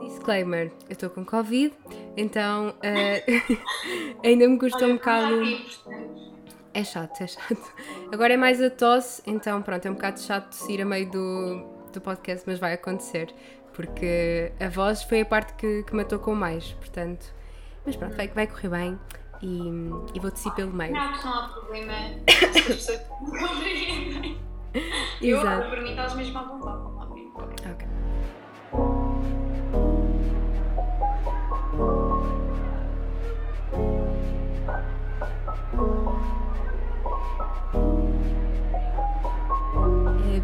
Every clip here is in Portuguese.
Disclaimer, eu estou com Covid, então uh, ainda me custa um bocado. É chato, é chato. Agora é mais a tosse, então pronto, é um bocado chato tossir a meio do, do podcast, mas vai acontecer, porque a voz foi a parte que, que matou com mais, portanto. Mas pronto, vai, vai correr bem e, e vou tossir pelo meio. Não, não há problema se as pessoas compreendem. Eu, Exato. por mim, estás mesmo à vontade, não há problema. Ok.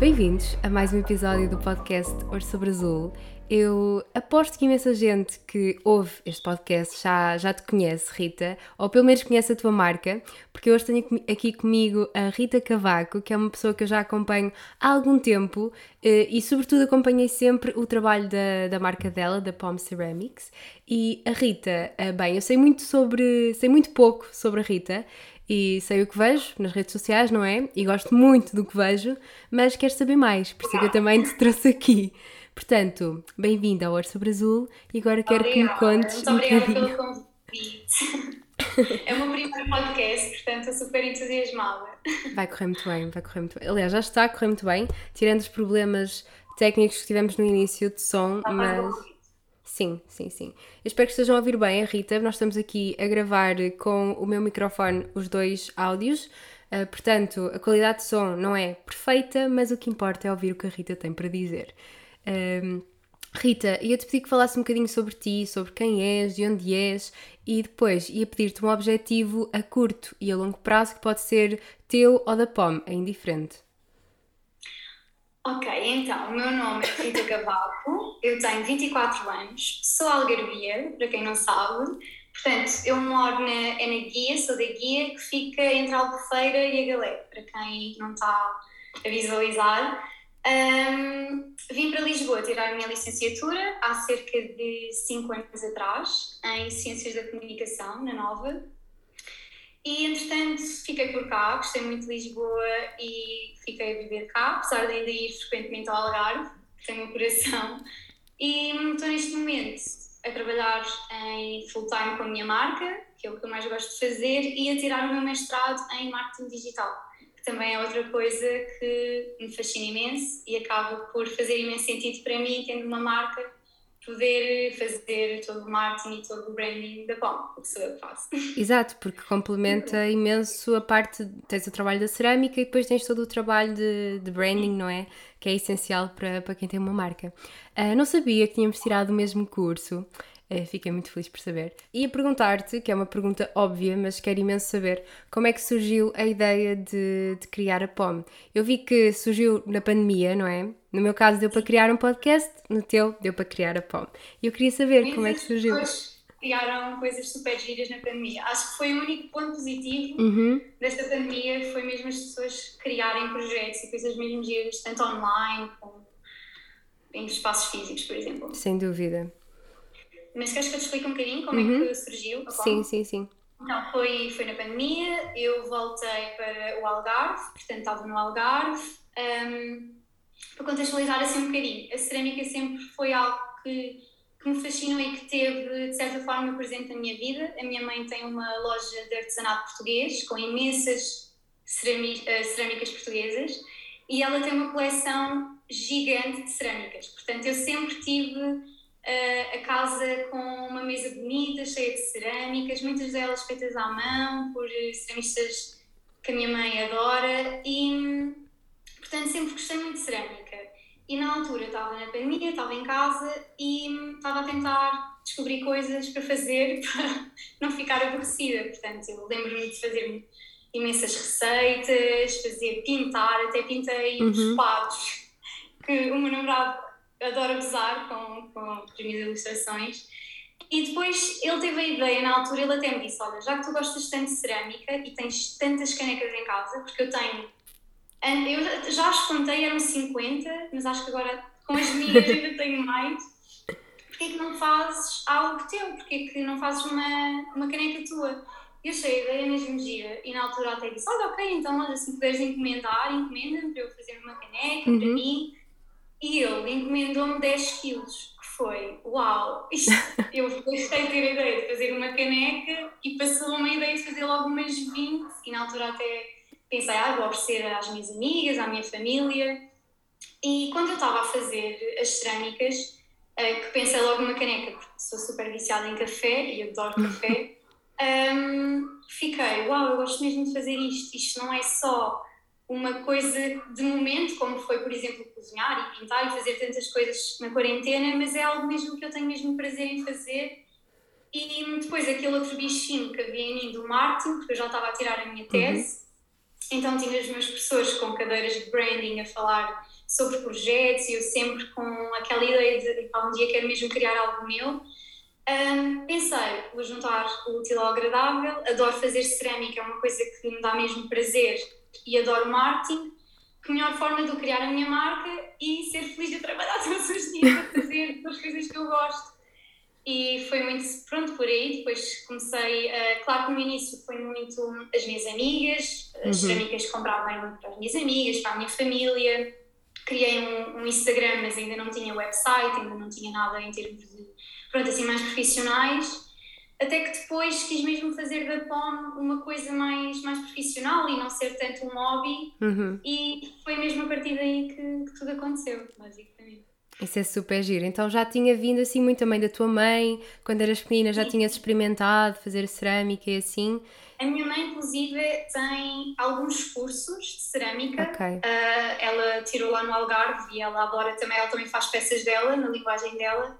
Bem-vindos a mais um episódio do podcast Ouro sobre Azul. Eu aposto que imensa gente que ouve este podcast já, já te conhece, Rita, ou pelo menos conhece a tua marca, porque hoje tenho aqui comigo a Rita Cavaco, que é uma pessoa que eu já acompanho há algum tempo eh, e, sobretudo, acompanhei sempre o trabalho da, da marca dela, da Palm Ceramics. E a Rita, eh, bem, eu sei muito sobre, sei muito pouco sobre a Rita e sei o que vejo nas redes sociais, não é? E gosto muito do que vejo, mas quero saber mais, por isso é que eu também te trouxe aqui. Portanto, bem-vinda ao Ouro sobre Azul e agora quero que me Obrigada. contes Muito um obrigada bocadinho. pelo convite. É o meu primeiro podcast, portanto estou super entusiasmada. Vai correr muito bem, vai correr muito bem. Aliás, já está a correr muito bem, tirando os problemas técnicos que tivemos no início de som, Está mas. Sim, sim, sim. Eu espero que estejam a ouvir bem a Rita. Nós estamos aqui a gravar com o meu microfone os dois áudios. Ah, portanto, a qualidade de som não é perfeita, mas o que importa é ouvir o que a Rita tem para dizer. Ahm, Rita, ia-te pedir que falasse um bocadinho sobre ti, sobre quem és, de onde és e depois ia pedir-te um objetivo a curto e a longo prazo que pode ser teu ou da POM, é indiferente. Ok, então, o meu nome é Rita Cavaco, eu tenho 24 anos, sou algarvia, para quem não sabe. Portanto, eu moro na, é na Guia, sou da Guia, que fica entre a Albufeira e a Galé, para quem não está a visualizar. Ahm, vim para Lisboa tirar a minha licenciatura há cerca de 5 anos atrás, em Ciências da Comunicação, na Nova. E entretanto fiquei por cá, gostei muito de Lisboa e fiquei a viver cá, apesar de ainda ir frequentemente ao Algarve, que tem o meu coração. E estou neste momento a trabalhar em full time com a minha marca, que é o que eu mais gosto de fazer, e a tirar o meu mestrado em marketing digital, que também é outra coisa que me fascina imenso e acaba por fazer imenso sentido para mim, tendo uma marca, poder fazer todo o marketing e todo o branding da POM, que sou eu que faço. Exato, porque complementa imenso a parte, tens o trabalho da cerâmica e depois tens todo o trabalho de, de branding, não é? Que é essencial para, para quem tem uma marca. Ah, não sabia que tínhamos tirado o mesmo curso, fiquei muito feliz por saber. Ia perguntar-te, que é uma pergunta óbvia, mas quero imenso saber, como é que surgiu a ideia de, de criar a POM? Eu vi que surgiu na pandemia, não é? No meu caso deu para criar um podcast, no teu deu para criar a POM. E eu queria saber como é que surgiu. pessoas criaram coisas super giras na pandemia. Acho que foi o único ponto positivo Uhum. desta pandemia, foi mesmo as pessoas criarem projetos e coisas mesmo giras, tanto online como em espaços físicos, por exemplo. Sem dúvida. Mas queres que eu te explique um bocadinho como Uhum. é que surgiu a Sim, sim, sim. Então, foi, foi na pandemia, eu voltei para o Algarve, portanto estava no Algarve. Ahm, para contextualizar assim um bocadinho, a cerâmica sempre foi algo que, que me fascinou e que teve, de certa forma, presente na minha vida. A minha mãe tem uma loja de artesanato português, com imensas eh, cerâmicas portuguesas, e ela tem uma coleção gigante de cerâmicas. Portanto, eu sempre tive a casa com uma mesa bonita, cheia de cerâmicas, muitas delas feitas à mão por ceramistas que a minha mãe adora e, portanto, sempre gostei muito de cerâmica. E na altura estava na pandemia, estava em casa e estava a tentar descobrir coisas para fazer para não ficar aborrecida. Portanto, eu lembro-me de fazer imensas receitas, fazer pintar, até pintei os Uhum. quadros que o meu namorado adora usar com, com as minhas ilustrações. E depois ele teve a ideia, na altura, ele até me disse: Olha, já que tu gostas tanto de cerâmica e tens tantas canecas em casa, porque eu tenho. Eu já- as contei, eram 50, mas acho que agora com as minhas ainda tenho mais. Porquê que não fazes algo teu? Porquê que não fazes uma, uma caneca tua? Eu achei a ideia mesmo gira e na altura até disse: Olha, ok, então olha, se me puderes encomendar, encomenda-me para eu fazer uma caneca para Uhum. mim. E ele encomendou-me 10 quilos, que foi: Uau, isto, eu gostei de ter a ideia de fazer uma caneca e passou uma ideia de fazer logo umas 20, e na altura até pensei: ah, vou oferecer às minhas amigas, à minha família. E quando eu estava a fazer as cerâmicas, eh, que pensei logo numa caneca, porque sou super viciada em café e adoro café, um, fiquei: Uau, eu gosto mesmo de fazer isto. Isto não é só uma coisa de momento, como foi, por exemplo, cozinhar e pintar e fazer tantas coisas na quarentena, mas é algo mesmo que eu tenho mesmo prazer em fazer. E depois aquele outro bichinho que havia em mim do marketing, porque eu já estava a tirar a minha tese, uhum. então tinha os meus professores com cadeiras de branding a falar sobre projetos e eu sempre com aquela ideia de um dia quero mesmo criar algo meu. Um, pensei, vou juntar o útil ao agradável, adoro fazer cerâmica, é uma coisa que me dá mesmo prazer e adoro marketing, que melhor forma de eu criar a minha marca e ser feliz de trabalhar todos os dias a fazer as coisas que eu gosto. E foi muito pronto por aí. Depois comecei, uh, claro que no início foi muito as minhas amigas, as uhum. cerâmicas que compravam muito para as minhas amigas, para a minha família. Criei um, um, Instagram, mas ainda não tinha website, ainda não tinha nada em termos de, pronto, assim, mais profissionais até que depois quis mesmo fazer da POM uma coisa mais, mais profissional e não ser tanto um hobby uhum. e foi mesmo a partir daí que, que, tudo aconteceu, basicamente. Isso é super giro. Então já tinha vindo assim muito também da tua mãe, quando eras pequena já Sim. tinhas experimentado fazer cerâmica e assim? A minha mãe, inclusive, tem alguns cursos de cerâmica. Okay. Uh, ela tirou lá no Algarve e ela adora também, ela também faz peças dela, na linguagem dela.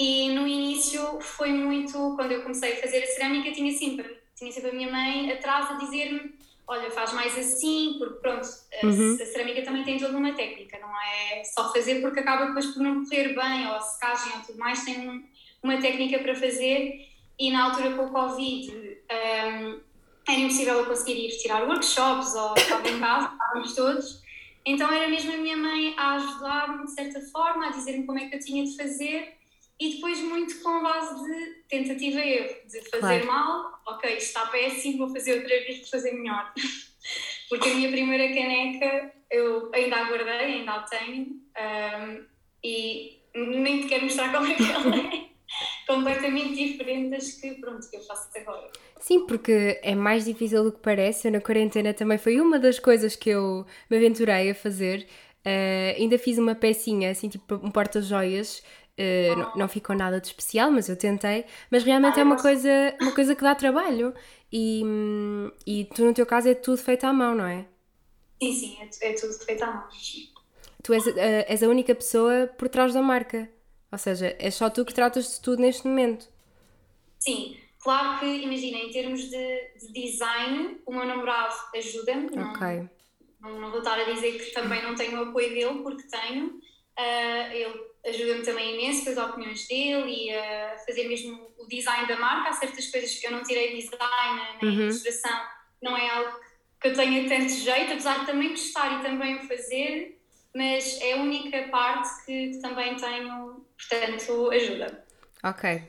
E no início foi muito, quando eu comecei a fazer a cerâmica, tinha sempre, tinha sempre a minha mãe atrás a dizer-me: olha, faz mais assim, porque pronto, a, uhum. a, cerâmica também tem toda uma técnica, não é só fazer porque acaba depois por não correr bem, ou a secagem ou tudo mais, tem um, uma técnica para fazer. E na altura com o Covid um, era impossível eu conseguir ir tirar workshops ou estava em casa, estávamos todos. Então era mesmo a minha mãe a ajudar-me de certa forma, a dizer-me como é que eu tinha de fazer e depois muito com base de tentativa e erro, de fazer claro. mal, ok, está péssimo, vou fazer outra vez para fazer melhor. Porque a minha primeira caneca eu ainda a guardei, ainda a tenho um, e nem te quero mostrar como é que ela é. completamente diferente das que, pronto, que eu faço agora. Sim, porque é mais difícil do que parece. Eu na quarentena também foi uma das coisas que eu me aventurei a fazer. Uh, ainda fiz uma pecinha, assim, tipo um porta-joias, Uh, não, não, ficou nada de especial, mas eu tentei. Mas realmente ah, é uma coisa, uma coisa que dá trabalho. E, e tu, no teu caso, é tudo feito à mão, não é? Sim, sim, é, é tudo feito à mão. Tu és, uh, és a única pessoa por trás da marca. Ou seja, é só tu que tratas de tudo neste momento. Sim, claro que, imagina, em termos de, de design, o meu namorado ajuda-me. Ok. Não, não, vou estar a dizer que também não tenho o apoio dele, porque tenho. Uh, ele ajuda-me também imenso com as opiniões dele e a fazer mesmo o design da marca. Há certas coisas que eu não tirei design nem uhum. ilustração, não é algo que eu tenha tanto jeito, apesar de também gostar e também o fazer, mas é a única parte que, que também tenho, portanto, ajuda. Ok.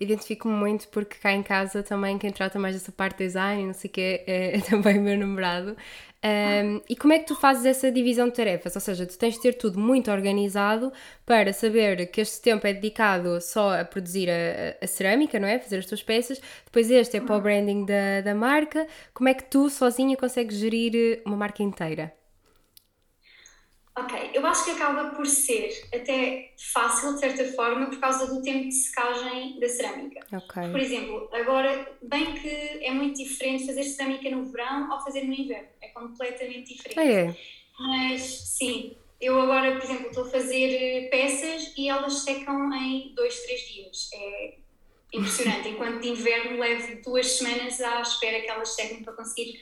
Identifico-me muito porque cá em casa também quem trata mais dessa parte de design, não sei o que, é, é também o meu namorado. Um, e como é que tu fazes essa divisão de tarefas? Ou seja, tu tens de ter tudo muito organizado para saber que este tempo é dedicado só a produzir a, a cerâmica, não é? Fazer as tuas peças, depois este é para o branding da, da marca. Como é que tu sozinha consegues gerir uma marca inteira? Ok, eu acho que acaba por ser até fácil, de certa forma, por causa do tempo de secagem da cerâmica. Okay. Por exemplo, agora, bem que é muito diferente fazer cerâmica no verão ou fazer no inverno, é completamente diferente. É. Mas, sim, eu agora, por exemplo, estou a fazer peças e elas secam em dois, três dias. É impressionante. Enquanto de inverno levo duas semanas à espera que elas sequem para conseguir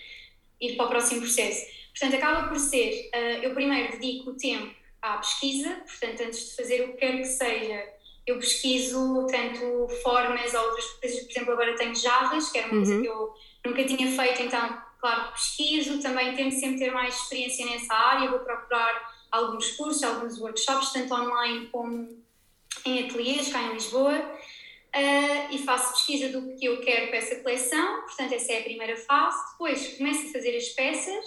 ir para o próximo processo. Portanto, acaba por ser, uh, eu primeiro dedico o tempo à pesquisa, portanto, antes de fazer o que quer que seja, eu pesquiso tanto formas ou outras coisas, por exemplo, agora tenho jarras, que era uma uhum. coisa que eu nunca tinha feito, então, claro, pesquiso, também tento sempre ter mais experiência nessa área, vou procurar alguns cursos, alguns workshops, tanto online como em ateliês, cá em Lisboa, uh, e faço pesquisa do que eu quero para essa coleção, portanto, essa é a primeira fase. Depois começo a fazer as peças,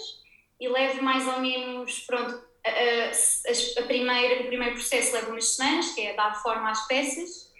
e levo mais ou menos, pronto, a, a, a, primeira, o primeiro processo leva umas semanas, que é dar forma às peças,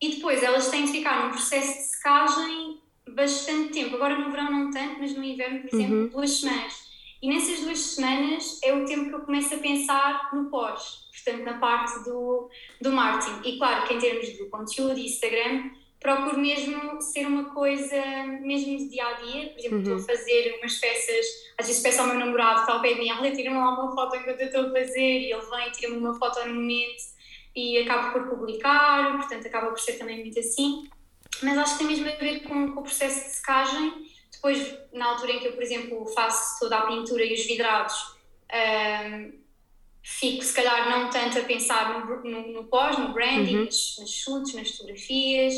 e depois elas têm de ficar num processo de secagem bastante tempo. Agora no verão não tanto, mas no inverno, por exemplo, uhum. duas semanas. E nessas duas semanas é o tempo que eu começo a pensar no pós, portanto, na parte do, do marketing. E claro que em termos de conteúdo e Instagram, procuro mesmo ser uma coisa mesmo de dia a dia. Por exemplo, uhum. estou a fazer umas peças, às vezes peço ao meu namorado que está ao pé de mim, olha, tira-me lá uma foto enquanto eu estou a fazer, e ele vem, tira-me uma foto no momento e acabo por publicar, portanto, acaba por ser também muito assim. Mas acho que tem mesmo a ver com, com o processo de secagem. Depois, na altura em que eu, por exemplo, faço toda a pintura e os vidrados, um, fico se calhar não tanto a pensar no, no, no pós, no branding, uhum. nas, nas chutes, nas fotografias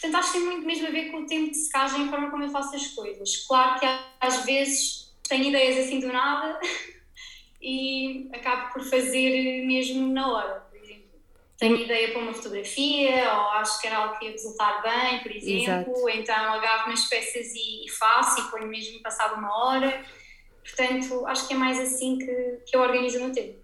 Portanto, acho que tem muito mesmo a ver com o tempo de secagem e a forma como eu faço as coisas. Claro que às vezes tenho ideias assim do nada e acabo por fazer mesmo na hora. Tenho ideia para uma fotografia ou acho que era algo que ia resultar bem, por exemplo. Exato. Então agarro nas peças e, e faço e ponho mesmo passado uma hora. Portanto, acho que é mais assim que, que eu organizo o meu tempo.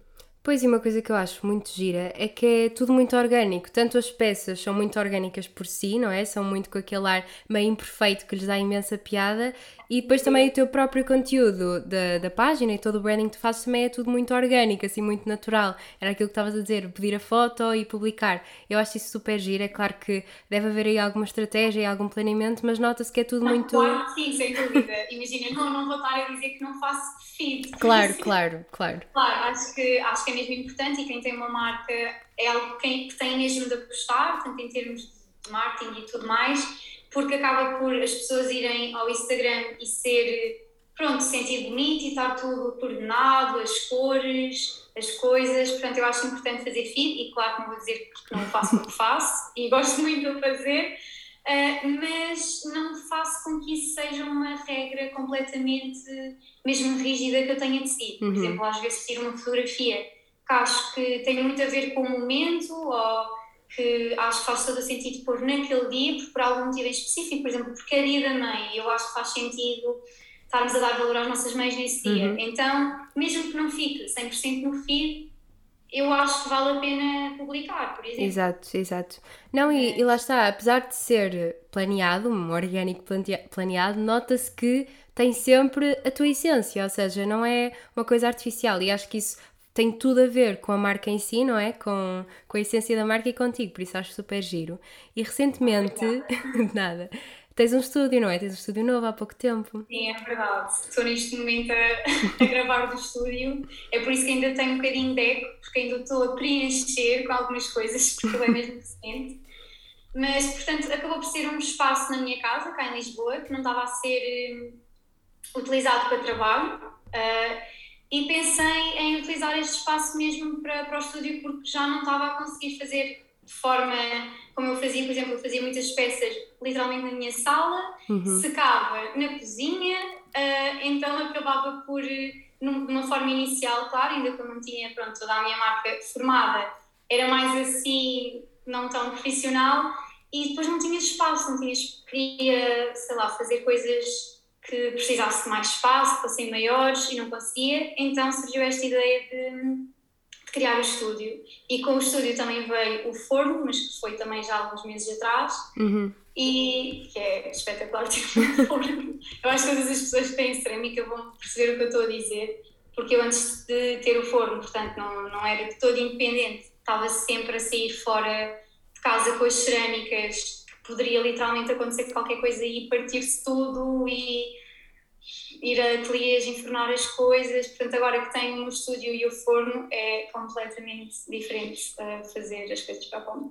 Pois, e uma coisa que eu acho muito gira é que é tudo muito orgânico. Tanto as peças são muito orgânicas por si, não é? São muito com aquele ar meio imperfeito que lhes dá imensa piada, e depois também o teu próprio conteúdo da, da página e todo o branding que tu fazes também é tudo muito orgânico, assim, muito natural. Era aquilo que estavas a dizer, pedir a foto e publicar. Eu acho isso super giro. É claro que deve haver aí alguma estratégia e algum planeamento, mas nota-se que é tudo muito. Claro, sim, sem dúvida. Imagina, não, não vou estar a dizer que não faço feed. Claro, claro, claro. Claro, acho que, acho que é mesmo importante e quem tem uma marca é algo que, que tem mesmo de apostar, tanto em termos de marketing e tudo mais porque acaba por as pessoas irem ao Instagram e ser, pronto, sentir bonito e estar tudo coordenado, as cores, as coisas. Portanto, eu acho importante fazer feed e, claro, não vou dizer que não faço porque faço e gosto muito de fazer. Uh, mas não faço com que isso seja uma regra completamente mesmo rígida que eu tenha de seguir. Por uhum. exemplo, às vezes tiro uma fotografia que acho que tem muito a ver com o momento ou que acho que faz todo o sentido pôr naquele dia, por, por algum motivo específico, por exemplo, porque é dia da mãe, eu acho que faz sentido estarmos a dar valor às nossas mães nesse dia. Uhum. Então, mesmo que não fique 100% no feed, eu acho que vale a pena publicar, por exemplo. Exato, exato. Não, e, é. e lá está, apesar de ser planeado, um orgânico planeado, nota-se que tem sempre a tua essência, ou seja, não é uma coisa artificial, e acho que isso tem tudo a ver com a marca em si, não é? Com, com a essência da marca e contigo, por isso acho super giro. E recentemente, nada, tens um estúdio, não é? Tens um estúdio novo há pouco tempo. Sim, é verdade. Estou neste momento a, a gravar do estúdio, é por isso que ainda tenho um bocadinho de eco, porque ainda estou a preencher com algumas coisas, porque ele é mesmo recente. Mas, portanto, acabou por ser um espaço na minha casa, cá em Lisboa, que não estava a ser um, utilizado para trabalho. Uh, e pensei em utilizar este espaço mesmo para, para o estúdio porque já não estava a conseguir fazer de forma como eu fazia, por exemplo, eu fazia muitas peças literalmente na minha sala, uhum. secava na cozinha, uh, então acabava por, numa forma inicial, claro, ainda que eu não tinha pronto, toda a minha marca formada, era mais assim, não tão profissional, e depois não tinha espaço, não tinha, queria, sei lá, fazer coisas que precisasse de mais espaço, que fossem maiores e não conseguia, então surgiu esta ideia de, de, criar o estúdio. E com o estúdio também veio o forno, mas que foi também já há alguns meses atrás, uhum. e que é espetacular ter um forno. Eu acho que todas as pessoas que têm cerâmica vão perceber o que eu estou a dizer, porque eu antes de ter o forno, portanto, não, não era de todo independente, estava sempre a sair fora de casa com as cerâmicas poderia literalmente acontecer qualquer coisa e partir-se tudo e ir a ateliês, enfornar as coisas. Portanto, agora que tenho o estúdio e o forno, é completamente diferente uh, fazer as coisas para a.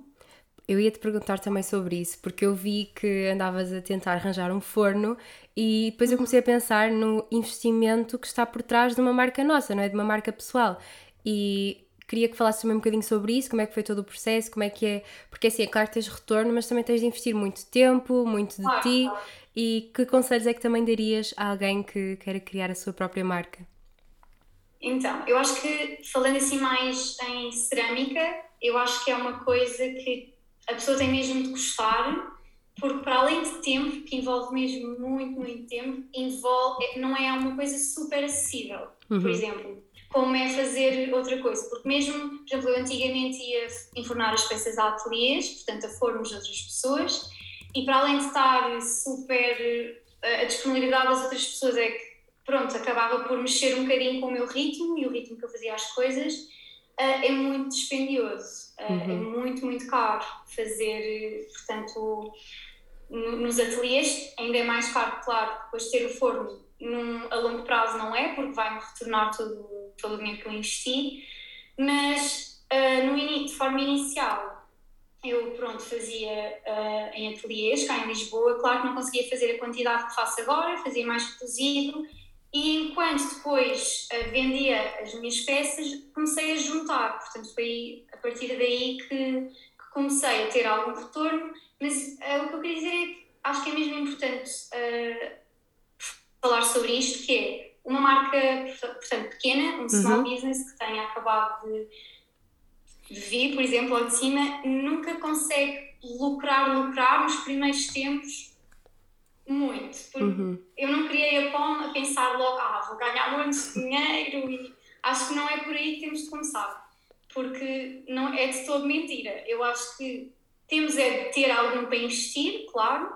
Eu ia te perguntar também sobre isso, porque eu vi que andavas a tentar arranjar um forno e depois eu comecei a pensar no investimento que está por trás de uma marca nossa, não é? De uma marca pessoal. E queria que falasses também um bocadinho sobre isso, como é que foi todo o processo, como é que é, porque assim, é claro que tens retorno, mas também tens de investir muito tempo, muito de ti, e que conselhos é que também darias a alguém que queira criar a sua própria marca? Então, eu acho que, falando assim mais em cerâmica, eu acho que é uma coisa que a pessoa tem mesmo de gostar, porque para além de tempo, que envolve mesmo muito, muito tempo, envolve, não é uma coisa super acessível. Uhum. Por exemplo, como é fazer outra coisa. Porque mesmo, por exemplo, eu antigamente ia enfornar as peças a ateliês, portanto a fornos de outras pessoas, e para além de estar super... a disponibilidade das outras pessoas é que, pronto, acabava por mexer um bocadinho com o meu ritmo e o ritmo que eu fazia as coisas, é muito dispendioso, é uhum. é muito, muito caro fazer, portanto, nos ateliês, ainda é mais caro, claro, depois de ter o forno num, a longo prazo não é, porque vai-me retornar todo, todo o dinheiro que eu investi, mas uh, no, de forma inicial eu pronto, fazia uh, em ateliês cá em Lisboa, claro que não conseguia fazer a quantidade que faço agora, fazia mais reduzido e enquanto depois uh, vendia as minhas peças, comecei a juntar. Portanto, foi a partir daí que, que comecei a ter algum retorno. Mas o que eu queria dizer é que acho que é mesmo importante falar sobre isto, que é uma marca, portanto, pequena, um small uhum. business que tenha acabado de, de vir, por exemplo, lá de cima, nunca consegue lucrar, lucrar nos primeiros tempos muito, uhum. eu não criei a POM a pensar logo, ah, vou ganhar muito dinheiro e acho que não é por aí que temos de começar, porque não é de todo mentira. Eu acho que temos é de ter algum para investir, claro,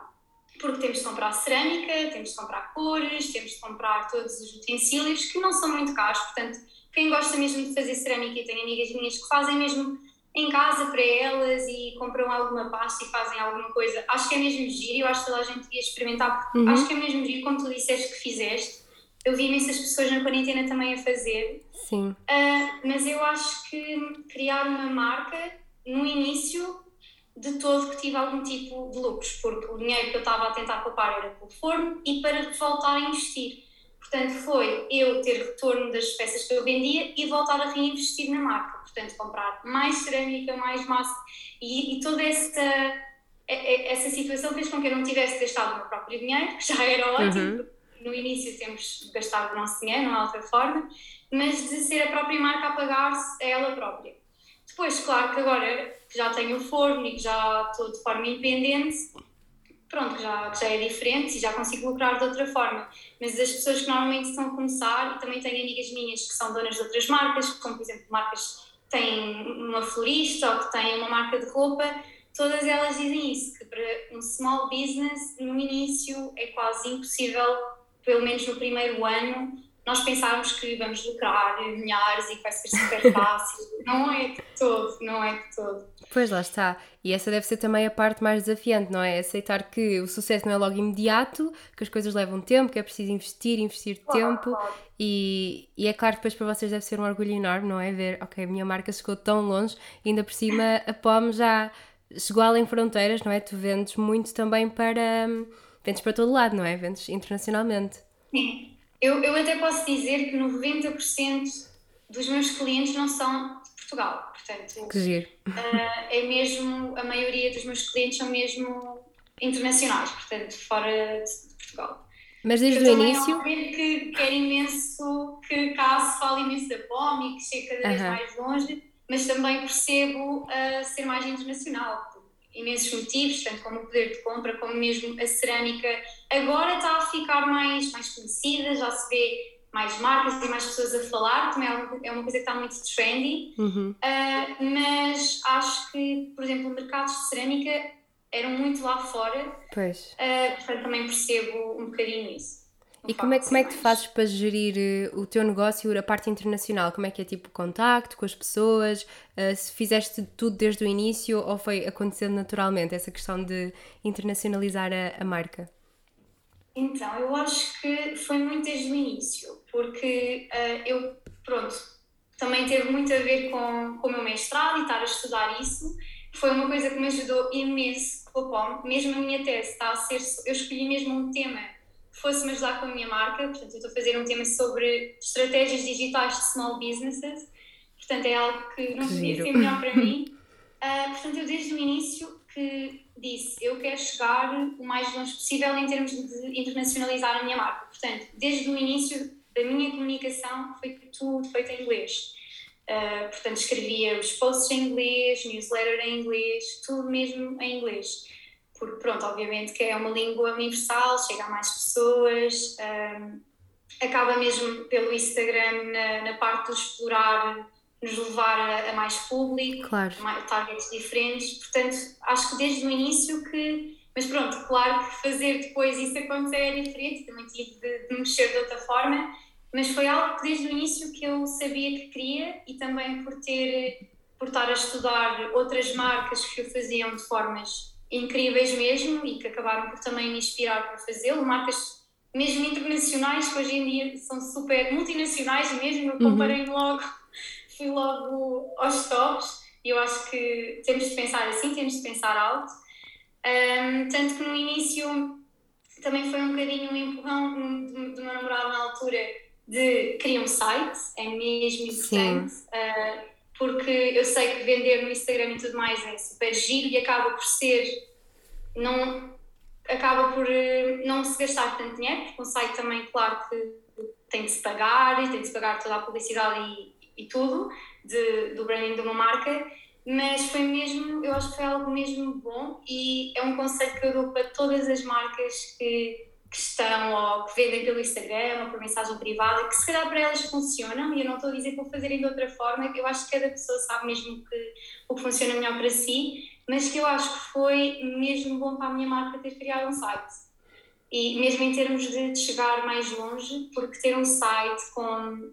porque temos de comprar cerâmica, temos de comprar cores, temos de comprar todos os utensílios que não são muito caros, portanto, quem gosta mesmo de fazer cerâmica e tem amigas minhas que fazem mesmo em casa para elas e compram alguma pasta e fazem alguma coisa. Acho que é mesmo giro, eu acho que toda a gente ia experimentar, porque uhum. acho que é mesmo giro, como tu disseste que fizeste. Eu vi imensas pessoas na quarentena também a fazer. Sim. Uh, mas eu acho que criar uma marca, no início, de todo que tive algum tipo de lucros, porque o dinheiro que eu estava a tentar poupar era pelo forno e para voltar a investir. Portanto, foi eu ter retorno das peças que eu vendia e voltar a reinvestir na marca. Portanto, comprar mais cerâmica, mais massa e, e toda essa, essa situação fez com que eu não tivesse gastado o meu próprio dinheiro, que já era ótimo. Uhum. No início temos de gastar o nosso dinheiro, não há outra forma, mas de ser a própria marca a pagar-se a ela própria. Depois, claro que agora que já tenho o forno e que já estou de forma independente, pronto, que já, já é diferente e já consigo lucrar de outra forma. Mas as pessoas que normalmente estão a começar, e também tenho amigas minhas que são donas de outras marcas, como por exemplo marcas que têm uma florista ou que têm uma marca de roupa, todas elas dizem isso, que para um small business, no início, é quase impossível, pelo menos no primeiro ano, nós pensarmos que vamos lucrar milhares e que vai ser super fácil. não é de todo, não é de todo. Pois lá está. E essa deve ser também a parte mais desafiante, não é? Aceitar que o sucesso não é logo imediato, que as coisas levam tempo, que é preciso investir, investir claro, tempo. Claro. E, e é claro que depois para vocês deve ser um orgulho enorme, não é? Ver, ok, a minha marca chegou tão longe, e ainda por cima a POM já chegou além fronteiras, não é? Tu vendes muito também para. vendes para todo lado, não é? Vendes internacionalmente. Sim. Eu, eu até posso dizer que 90% dos meus clientes não são de Portugal. Portanto, que giro. Uh, é mesmo, a maioria dos meus clientes são mesmo internacionais, portanto, fora de Portugal. Mas desde eu o início. que quero imenso que cá se fale imenso da POM e que chegue cada vez mais longe, mas também percebo uh, ser mais internacional imensos motivos, tanto como o poder de compra, como mesmo a cerâmica agora está a ficar mais, mais conhecida, já se vê mais marcas e mais pessoas a falar, também é uma, é uma coisa que está muito trendy, uhum. uh, mas acho que, por exemplo, mercados de cerâmica eram muito lá fora, pois. Uh, portanto também percebo um bocadinho isso. E como é, como é que tu fazes para gerir eh, o teu negócio, a parte internacional? Como é que é tipo o contacto com as pessoas? Uh, se fizeste tudo desde o início ou foi acontecendo naturalmente essa questão de internacionalizar a, a marca? Então, eu acho que foi muito desde o início, porque uh, eu, pronto, também teve muito a ver com, com o meu mestrado e estar a estudar isso. Foi uma coisa que me ajudou imenso com a POM. Mesmo a minha tese está a ser. Eu escolhi mesmo um tema fosse-me ajudar com a minha marca. Portanto, eu estou a fazer um tema sobre estratégias digitais de small businesses. Portanto, é algo que não podia ser melhor para mim. Uh, portanto, eu desde o início que disse, eu quero chegar o mais longe possível em termos de internacionalizar a minha marca. Portanto, desde o início da minha comunicação foi tudo feito em inglês. Uh, portanto, escrevia os posts em inglês, newsletter em inglês, tudo mesmo em inglês porque pronto, obviamente que é uma língua universal, chega a mais pessoas um, acaba mesmo pelo Instagram na, na parte do explorar nos levar a, a mais público, claro. a targets diferentes, portanto acho que desde o início que mas pronto, claro que fazer depois isso acontecer é diferente, também tive de, de mexer de outra forma, mas foi algo que desde o início que eu sabia que queria e também por ter por estar a estudar outras marcas que o faziam de formas incríveis mesmo e que acabaram por também me inspirar para fazê-lo, marcas mesmo internacionais que hoje em dia são super multinacionais mesmo, eu uhum. comparei uhum. logo, fui logo aos tops e eu acho que temos de pensar assim, temos de pensar alto, um, tanto que no início também foi um bocadinho um empurrão do meu namorado na altura de criar um site, é mesmo importante. Uh, porque eu sei que vender no Instagram e tudo mais é super giro e acaba por ser não acaba por eh, não se gastar tanto dinheiro, porque um site também, claro que tem de se pagar e tem de se pagar toda a publicidade e, e tudo de, do branding de uma marca, mas foi mesmo, eu acho que foi algo mesmo bom e é um conceito que eu dou para todas as marcas que que estão ou que vendem pelo Instagram ou por mensagem privada, que se calhar para elas funcionam, e eu não estou a dizer que vou fazerem de outra forma, que eu acho que cada pessoa sabe mesmo que, o que funciona melhor para si, mas que eu acho que foi mesmo bom para a minha marca ter criado um site. E mesmo em termos de chegar mais longe, porque ter um site com,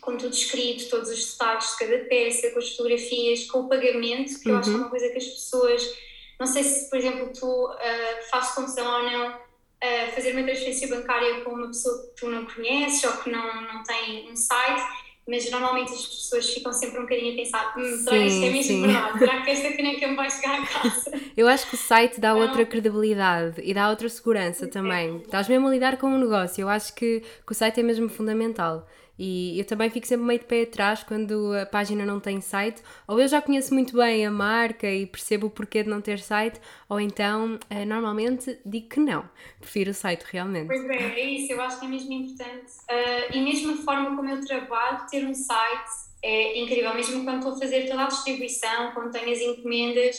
com tudo escrito, todos os detalhes de cada peça, com as fotografias, com o pagamento, que uhum. eu acho que é uma coisa que as pessoas, não sei se, por exemplo, tu uh, fazes confusão ou não, uh, fazer uma transferência bancária com uma pessoa que tu não conheces ou que não, não tem um site, mas normalmente as pessoas ficam sempre um bocadinho a pensar: hum, será que isto é mesmo verdade? Será que esta caneca me vai chegar a casa? Eu acho que o site dá outra credibilidade e dá outra segurança também. Estás mesmo a lidar com um negócio. Eu acho que, que o site é mesmo fundamental. E eu também fico sempre meio de pé atrás quando a página não tem site, ou eu já conheço muito bem a marca e percebo o porquê de não ter site, ou então uh, normalmente digo que não, prefiro o site realmente. Pois é, é isso, eu acho que é mesmo importante. Uh, e mesmo a forma como eu trabalho, ter um site é incrível, mesmo quando estou a fazer toda a distribuição, quando tenho as encomendas,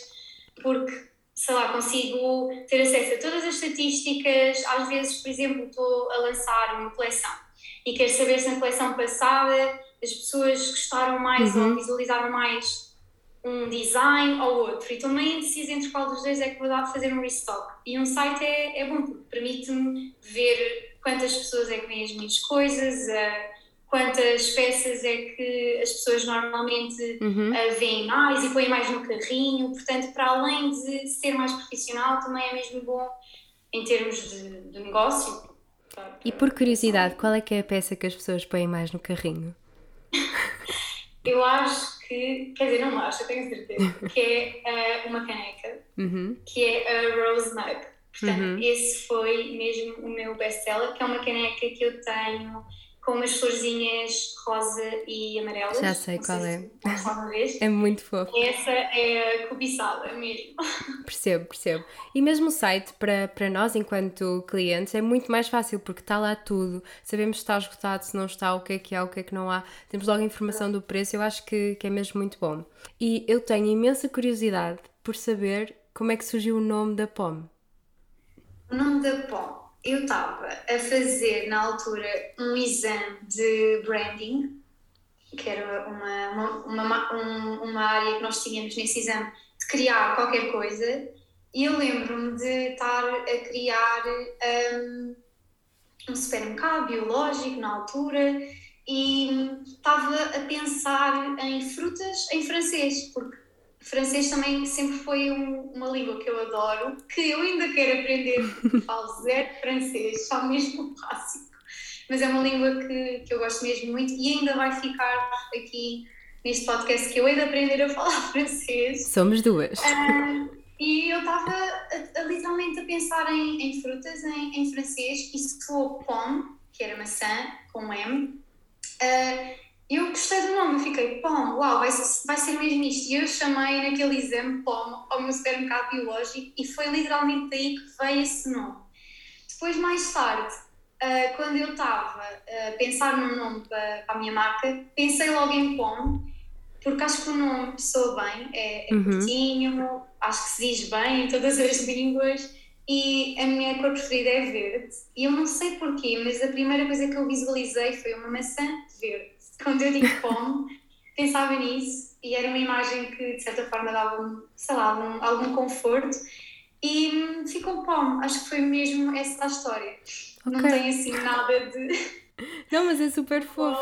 porque sei lá, consigo ter acesso a todas as estatísticas. Às vezes, por exemplo, estou a lançar uma coleção e quero saber se na coleção passada as pessoas gostaram mais uhum. ou visualizaram mais um design ou outro e também indecisa entre qual dos dois é que vou dar fazer um restock. E um site é, é bom porque permite-me ver quantas pessoas é que veem as minhas coisas, quantas peças é que as pessoas normalmente uhum. uh, veem mais e põem mais no carrinho. Portanto, para além de ser mais profissional, também é mesmo bom em termos de, de negócio, e por curiosidade, qual é que é a peça que as pessoas põem mais no carrinho? eu acho que, quer dizer, não acho, eu tenho certeza, que é uh, uma caneca, uhum. que é a Rose Mug. Portanto, uhum. esse foi mesmo o meu best-seller, que é uma caneca que eu tenho com umas florzinhas rosa e amarelas. Já sei qual sei é. Se é muito fofo. Essa é a cobiçada mesmo. Percebo, percebo. E mesmo o site, para, para nós, enquanto clientes, é muito mais fácil porque está lá tudo. Sabemos se está esgotado, se não está, o que é que há, o que é que não há. Temos logo a informação do preço. Eu acho que, que é mesmo muito bom. E eu tenho imensa curiosidade por saber como é que surgiu o nome da POM. O nome da POM eu estava a fazer na altura um exame de branding, que era uma, uma, uma, um, uma área que nós tínhamos nesse exame de criar qualquer coisa, e eu lembro-me de estar a criar um, um supermercado biológico na altura e estava a pensar em frutas em francês, porque francês também sempre foi um, uma língua que eu adoro, que eu ainda quero aprender, falo zero francês, só mesmo básico, mas é uma língua que, que eu gosto mesmo muito e ainda vai ficar aqui neste podcast que eu hei de aprender a falar francês. Somos duas. Uh, e eu estava literalmente a pensar em, em frutas em, em francês e soou pomme, que era maçã, com M, uh, eu gostei do nome, fiquei, POM, uau, vai ser, vai ser mesmo isto. E eu chamei naquele exame POM ao meu supermercado biológico e foi literalmente daí que veio esse nome. Depois, mais tarde, uh, quando eu estava a pensar num nome para, para, a minha marca, pensei logo em POM, porque acho que o nome soa bem, é, é uhum. curtinho, acho que se diz bem em todas as línguas e a minha cor preferida é verde. E eu não sei porquê, mas a primeira coisa que eu visualizei foi uma maçã verde. Quando eu digo fome, pensava nisso e era uma imagem que de certa forma dava, sei lá, um, algum conforto e hum, ficou pome. Acho que foi mesmo essa a história. Okay. Não tem assim nada de. Não, mas é super fofo.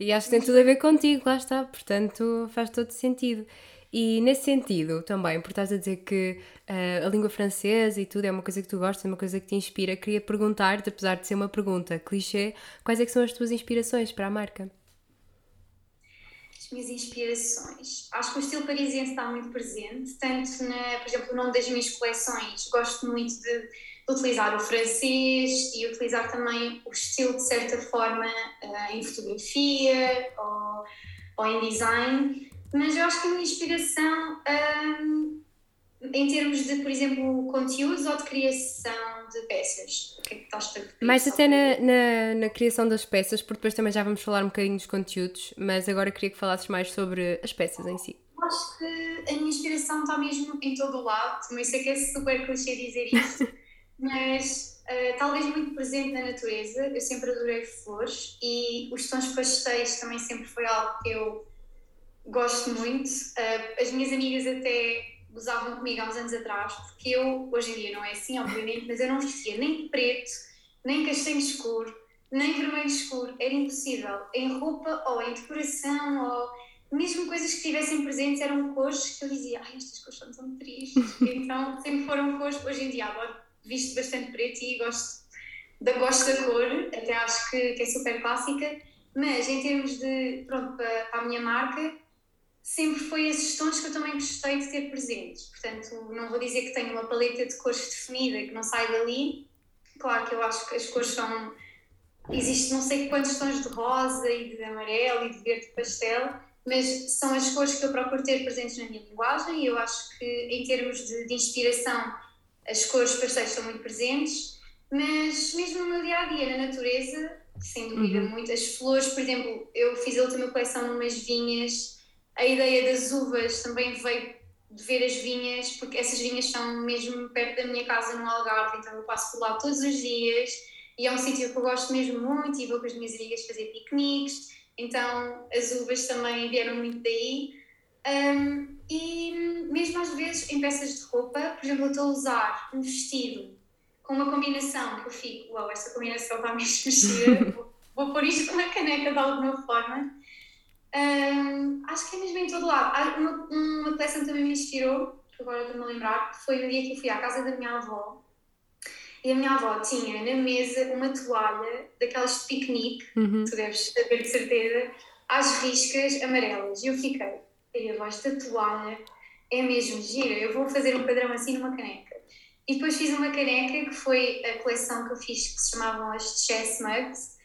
E acho que tem tudo a ver contigo, lá está, portanto faz todo sentido. E nesse sentido também, por estás a dizer que uh, a língua francesa e tudo é uma coisa que tu gostas, é uma coisa que te inspira, queria perguntar-te, apesar de ser uma pergunta clichê, quais é que são as tuas inspirações para a marca? minhas inspirações. Acho que o estilo parisiense está muito presente, tanto na, por exemplo, o nome das minhas coleções. Gosto muito de, de utilizar o francês e utilizar também o estilo, de certa forma, uh, em fotografia ou, ou, em design. Mas eu acho que a minha inspiração, um, em termos de, por exemplo, conteúdos ou de criação de peças. O que é que estás a Mais até na, na, na, criação das peças, porque depois também já vamos falar um bocadinho dos conteúdos, mas agora queria que falasses mais sobre as peças em si. Acho que a minha inspiração está mesmo em todo o lado, mas sei que é super clichê dizer isto, mas uh, talvez muito presente na natureza. Eu sempre adorei flores e os tons pastéis também sempre foi algo que eu gosto muito. Uh, as minhas amigas até gozavam comigo há uns anos atrás, porque eu, hoje em dia não é assim, obviamente, mas eu não vestia nem preto, nem castanho escuro, nem vermelho escuro, era impossível. Em roupa ou em decoração ou mesmo coisas que estivessem presentes eram cores que eu dizia, ai, estas cores são tão tristes. então sempre foram cores, hoje em dia agora visto bastante preto e gosto da, gosto da cor, até acho que, que é super clássica, mas em termos de, pronto, para, para a minha marca, sempre foi esses tons que eu também gostei de ter presentes. Portanto, não vou dizer que tenho uma paleta de cores definida que não sai dali. Claro que eu acho que as cores são. Existem não sei quantos tons de rosa e de amarelo e de verde pastel, mas são as cores que eu procuro ter presentes na minha linguagem e eu acho que, em termos de, de inspiração, as cores pastéis estão muito presentes. Mas mesmo no meu dia a dia, na natureza, sem dúvida, uhum. muitas flores. Por exemplo, eu fiz a última coleção numas vinhas a ideia das uvas também veio de ver as vinhas, porque essas vinhas são mesmo perto da minha casa no Algarve, então eu passo por lá todos os dias. E é um sítio que eu gosto mesmo muito e vou com as minhas amigas fazer piqueniques, então as uvas também vieram muito daí. Um, e mesmo às vezes em peças de roupa, por exemplo, eu estou a usar um vestido com uma combinação que eu fico, uau, esta combinação está mesmo mexida, vou, vou pôr isto uma caneca de alguma forma um, acho que é mesmo em todo lado. Há uma, uma peça que também me inspirou, que agora estou-me a lembrar, foi no dia que eu fui à casa da minha avó. E a minha avó tinha na mesa uma toalha daquelas de piquenique, uhum. tu deves saber de certeza, às riscas amarelas. E eu fiquei, e a voz da toalha é mesmo gira, eu vou fazer um padrão assim numa caneca. E depois fiz uma caneca que foi a coleção que eu fiz que se chamavam as Chess Mugs,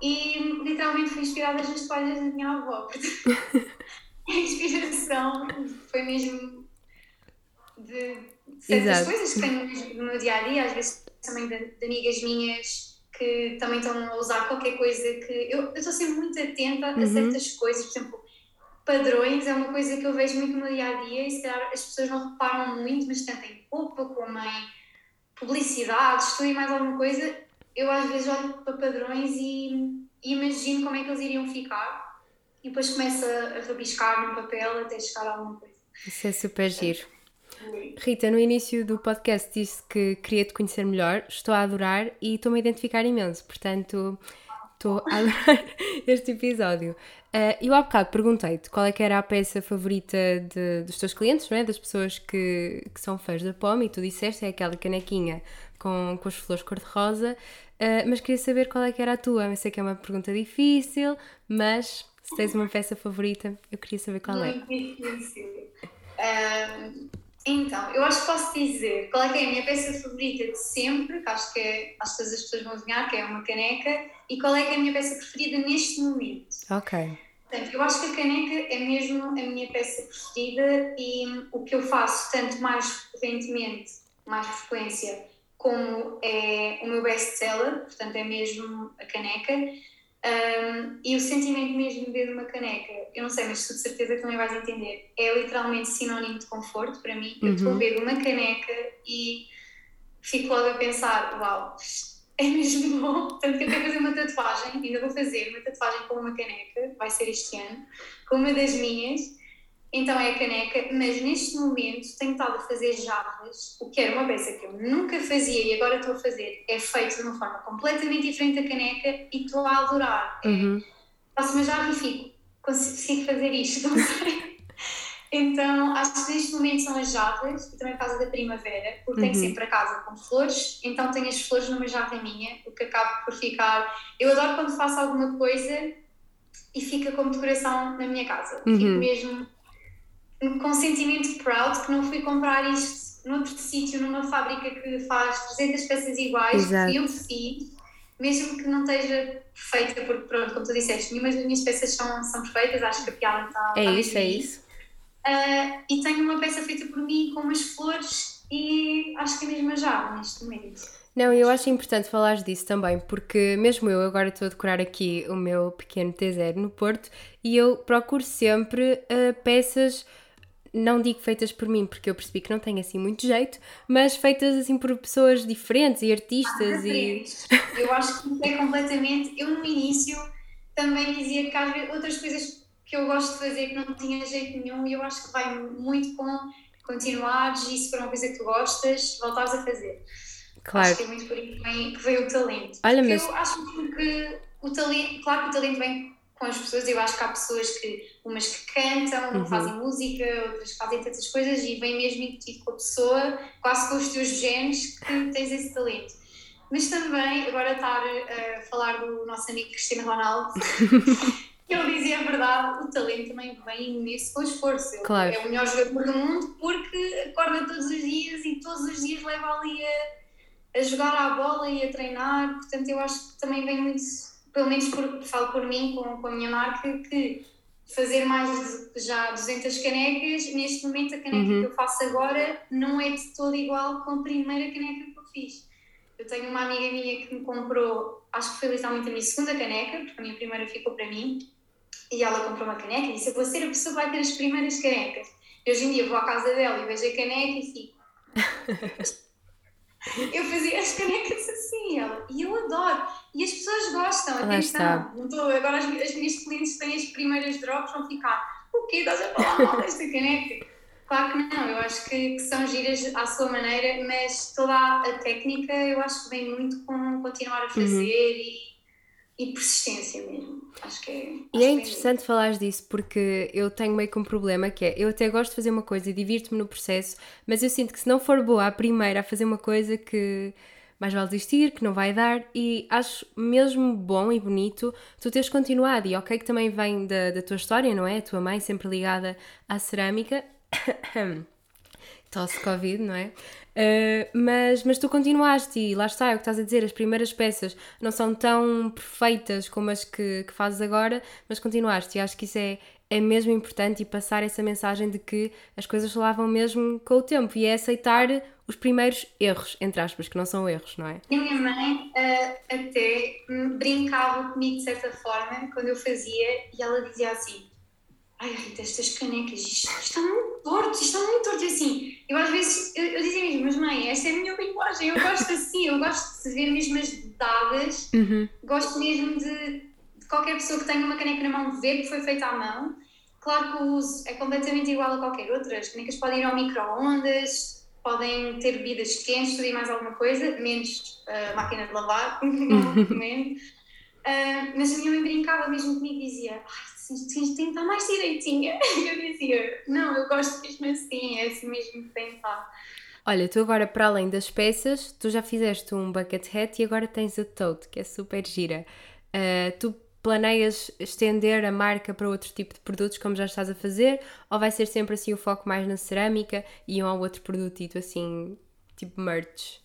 e literalmente fui inspirada nas toalhas da minha avó. a inspiração foi mesmo de certas Exato. coisas que tenho no meu dia a dia, às vezes também de, de, amigas minhas que também estão a usar qualquer coisa que. Eu estou sempre muito atenta uhum. a certas coisas, por exemplo, padrões é uma coisa que eu vejo muito no dia a dia e se calhar as pessoas não reparam muito, mas tanto em roupa como em publicidades, tudo e mais alguma coisa, eu às vezes olho para padrões e, e imagino como é que eles iriam ficar e depois começo a, a rabiscar no papel até chegar a alguma coisa. Isso é super giro. Rita, no início do podcast disse que queria te conhecer melhor, estou a adorar e estou-me a identificar imenso, portanto estou a adorar este episódio. Uh, eu há bocado perguntei-te qual é que era a peça favorita de, dos teus clientes, não é? das pessoas que, que são fãs da POM e tu disseste é aquela canequinha com, com as flores cor-de-rosa Uh, mas queria saber qual é que era a tua. Eu sei que é uma pergunta difícil, mas se tens uma peça favorita, eu queria saber qual é. Muito difícil. Uh, então, eu acho que posso dizer qual é que é a minha peça favorita de sempre, que acho que, é, acho que todas as pessoas vão adivinhar, que é uma caneca, e qual é que é a minha peça preferida neste momento. Ok. Portanto, eu acho que a caneca é mesmo a minha peça preferida e o que eu faço, tanto mais recentemente, mais frequência, como é o meu best-seller, portanto é mesmo a caneca, um, e o sentimento mesmo de ver uma caneca, eu não sei, mas tu de certeza que também vais entender, é literalmente sinónimo de conforto para mim. Uhum. Eu estou a uhum. ver uma caneca e fico logo a pensar, uau, é mesmo bom. Tanto que eu quero fazer uma tatuagem, ainda vou fazer uma tatuagem com uma caneca, vai ser este ano, com uma das minhas. Então é a caneca, mas neste momento tenho estado a fazer jarras, o que era uma peça que eu nunca fazia e agora estou a fazer. É feito de uma forma completamente diferente da caneca e estou a adorar. É. Faço uma jarra e fico, consigo fazer isto, não sei. Então, acho que neste momento são as jarras, e também por causa da primavera, porque uhum. tenho sempre a casa com flores, então tenho as flores numa jarra minha, o que acaba por ficar. Eu adoro quando faço alguma coisa e fica como decoração na minha casa. Uhum. Fico mesmo com um sentimento de proud que não fui comprar isto noutro sítio, numa fábrica que faz 300 peças iguais, Exato. eu fiz, mesmo que não esteja perfeita, porque pronto, como tu disseste, nenhuma das minhas peças são, são perfeitas, acho que a piada está. É está isso, é isso. Uh, e tenho uma peça feita por mim com umas flores e acho que é mesmo já neste momento. Não, eu acho importante falar disso também, porque mesmo eu agora estou a decorar aqui o meu pequeno T0 no Porto e eu procuro sempre uh, peças, não digo feitas por mim, porque eu percebi que não tenho assim muito jeito, mas feitas assim por pessoas diferentes e artistas. Ah, e... Eu acho que é completamente. Eu no início também dizia que às outras coisas que eu gosto de fazer que não tinha jeito nenhum e eu acho que vai muito com continuares e se for uma coisa que tu gostas, voltares a fazer. Claro. Acho que é muito por aí que veio o talento. Olha, mas... Eu acho que o talento, claro que o talento vem com as pessoas, eu acho que há pessoas que, umas que cantam, uhum. fazem música, outras que fazem tantas coisas e vem mesmo incutido com a pessoa, quase com os teus genes, que tens esse talento. Mas também, agora estar a falar do nosso amigo Cristiano Ronaldo, ele dizia a verdade, o talento também vem nisso com esforço. Claro. É o melhor jogador do mundo porque acorda todos os dias e todos os dias leva ali a, a jogar à bola e a treinar. Portanto, eu acho que também vem muito, pelo menos por, falo por mim, com, com a minha marca, que fazer mais de já 200 canecas, neste momento a caneca uhum. que eu faço agora não é de todo igual com a primeira caneca que eu fiz. Eu tenho uma amiga minha que me comprou, acho que foi literalmente a minha segunda caneca, porque a minha primeira ficou para mim, e ela comprou uma caneca e disse: Eu vou ser a pessoa que vai ter as primeiras canecas. E hoje em dia vou à casa dela e vejo a caneca e fico. eu fazia as canecas assim, ela, e eu adoro. E as pessoas gostam, atenção. Não estou, agora as, as minhas clientes têm as primeiras drops, vão ficar: O quê? Estás a falar mal desta caneca? Claro que não, eu acho que, que, são giras à sua maneira, mas toda a, a, técnica eu acho que vem muito com continuar a fazer uhum. e e persistência mesmo. Acho que é. E é interessante é falar disso porque eu tenho meio que um problema que é eu até gosto de fazer uma coisa e divirto-me no processo, mas eu sinto que se não for boa a primeira a fazer uma coisa que mais vale desistir, que não vai dar, e acho mesmo bom e bonito tu teres continuado. E ok, que também vem da, da tua história, não é? A tua mãe sempre ligada à cerâmica. Tosse Covid, não é? Uh, mas, mas tu continuaste e lá está, é o que estás a dizer, as primeiras peças não são tão perfeitas como as que, que fazes agora, mas continuaste e acho que isso é, é mesmo importante e passar essa mensagem de que as coisas vão mesmo com o tempo e é aceitar os primeiros erros, entre aspas, que não são erros, não é? A minha mãe uh, até brincava comigo de certa forma quando eu fazia e ela dizia assim ai Rita, estas canecas, isto, isto está muito torto, isto está muito torto. E assim, eu às vezes, eu, eu dizia mesmo, mas mãe, esta é a minha linguagem, eu gosto assim, eu gosto de ver mesmo as dadas, uhum. gosto mesmo de, de, qualquer pessoa que tenha uma caneca na mão ver que foi feita à mão. Claro que o uso é completamente igual a qualquer outra, as canecas podem ir ao micro-ondas, podem ter bebidas quentes, tudo e mais alguma coisa, menos uh, máquina de lavar, não recomendo. Uh, mas a minha mãe brincava mesmo comigo e dizia: Ai, tens de estar mais direitinha. Eu dizia, não, eu gosto mesmo assim, é assim mesmo que tem. Olha, tu agora, para além das peças, tu já fizeste um bucket hat e agora tens a tote, que é super gira. Uh, tu planeias estender a marca para outro tipo de produtos, como já estás a fazer, ou vai ser sempre assim o foco mais na cerâmica e um ou outro produtito assim, tipo merch?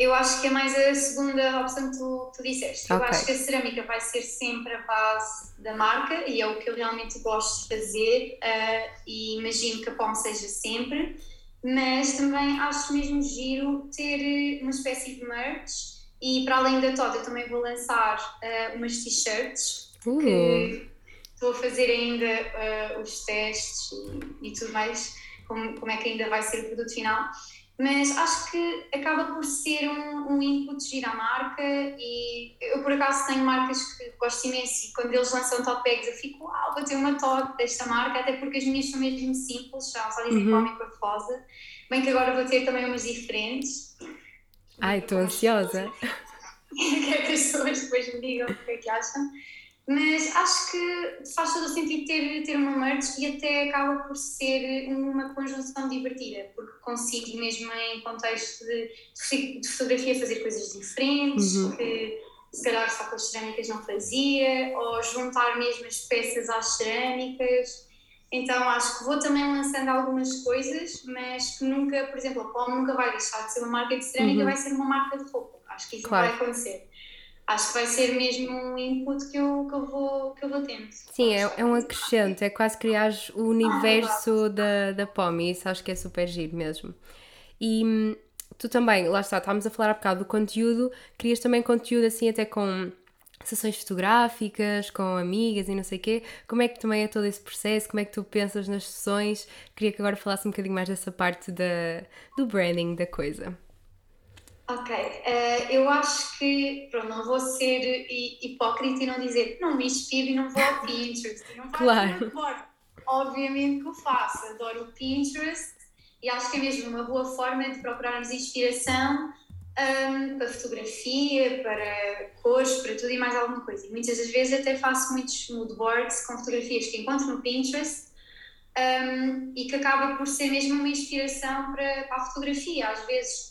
Eu acho que é mais a segunda opção que tu, tu disseste. Okay. Eu acho que a cerâmica vai ser sempre a base da marca e é o que eu realmente gosto de fazer uh, e imagino que a POM seja sempre, mas também acho mesmo giro ter uma espécie de merch e para além da toda eu também vou lançar uh, umas t-shirts uh. que estou a fazer ainda os testes e, e tudo mais, como, como é que ainda vai ser o produto final mas acho que acaba por ser um, um input giro à marca e eu por acaso tenho marcas que gosto imenso e quando eles lançam top bags eu fico, uau, vou ter uma top desta marca, até porque as minhas são mesmo simples, já só dizem uhum. cor rosa, bem que agora vou ter também umas diferentes. Ai, estou ansiosa. Quero que as pessoas depois me digam o que é que acham. Mas acho que faz todo o sentido ter, ter uma merch e até acaba por ser uma conjunção divertida, porque consigo mesmo em contexto de, de fotografia fazer coisas diferentes, uhum. que se calhar só com as cerâmicas não fazia, ou juntar mesmo as peças às cerâmicas. Então acho que vou também lançando algumas coisas, mas que nunca, por exemplo, a Palm nunca vai deixar de ser uma marca de cerâmica, uhum. vai ser uma marca de roupa. Acho que isso claro. vai acontecer acho que vai ser mesmo um input que eu, que eu, vou, que eu vou tendo. Sim, é, é um acrescente, é quase criar o universo ah, da, da POM e isso acho que é super giro mesmo. E hum, tu também, lá está, estávamos a falar há bocado do conteúdo, querias também conteúdo assim até com sessões fotográficas, com amigas e não sei o quê. Como é que também é todo esse processo? Como é que tu pensas nas sessões? Queria que agora falasse um bocadinho mais dessa parte da, do branding da coisa. Ok, uh, eu acho que, pronto, não vou ser hipócrita e não dizer não me inspiro e não vou ao Pinterest. Não claro. Obviamente que o faço, adoro o Pinterest e acho que é mesmo uma boa forma de procurarmos inspiração um, para fotografia, para cores, para tudo e mais alguma coisa. E muitas das vezes até faço muitos moodboards com fotografias que encontro no Pinterest um, e que acaba por ser mesmo uma inspiração para, para a fotografia. Às vezes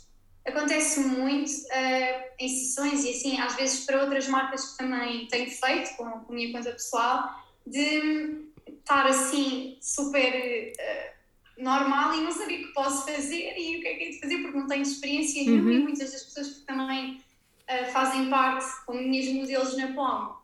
acontece muito uh, em sessões e assim, às vezes para outras marcas que também tenho feito com, com a minha conta pessoal, de estar assim super uh, normal e não saber o que posso fazer e o que é que é de fazer porque não tenho experiência nenhuma uhum. e muitas das pessoas que também uh, fazem parte como minhas modelos na POM,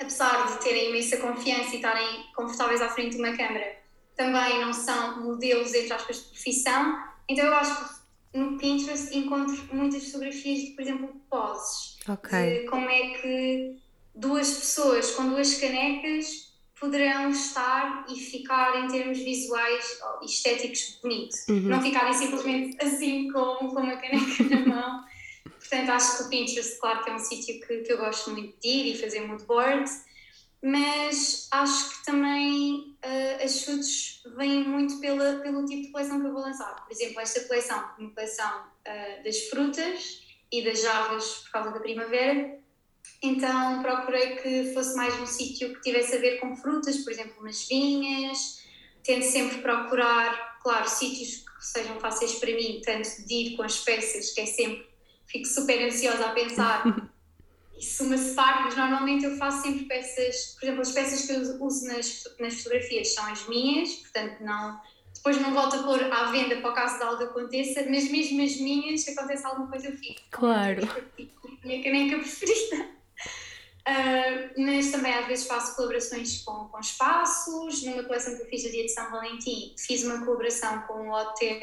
apesar de terem imensa confiança e estarem confortáveis à frente de uma câmera, também não são modelos, entre aspas, de profissão. Então eu acho que no Pinterest encontro muitas fotografias de, por exemplo, poses. Okay. De como é que duas pessoas com duas canecas poderão estar e ficar em termos visuais e estéticos bonito. Uhum. Não ficarem simplesmente assim com, com uma caneca na mão. Portanto, acho que o Pinterest, claro que é um sítio que, que eu gosto muito de ir e fazer mood boards mas acho que também uh, as chutes vêm muito pela, pelo tipo de coleção que eu vou lançar. Por exemplo, esta coleção, uma coleção uh, das frutas e das jarras por causa da primavera, então procurei que fosse mais um sítio que tivesse a ver com frutas, por exemplo, umas vinhas. Tento sempre procurar, claro, sítios que sejam fáceis para mim, tanto de ir com as peças, que é sempre, fico super ansiosa a pensar isso suma-se parte, mas normalmente eu faço sempre peças, por exemplo, as peças que eu uso nas, nas fotografias são as minhas, portanto não, depois não volto a pôr à venda para o caso de algo aconteça, mas mesmo as minhas, se acontece alguma coisa eu fico. Claro. Minha caneca preferida. Uh, mas também às vezes faço colaborações com, com espaços. Numa coleção que eu fiz a dia de São Valentim, fiz uma colaboração com o hotel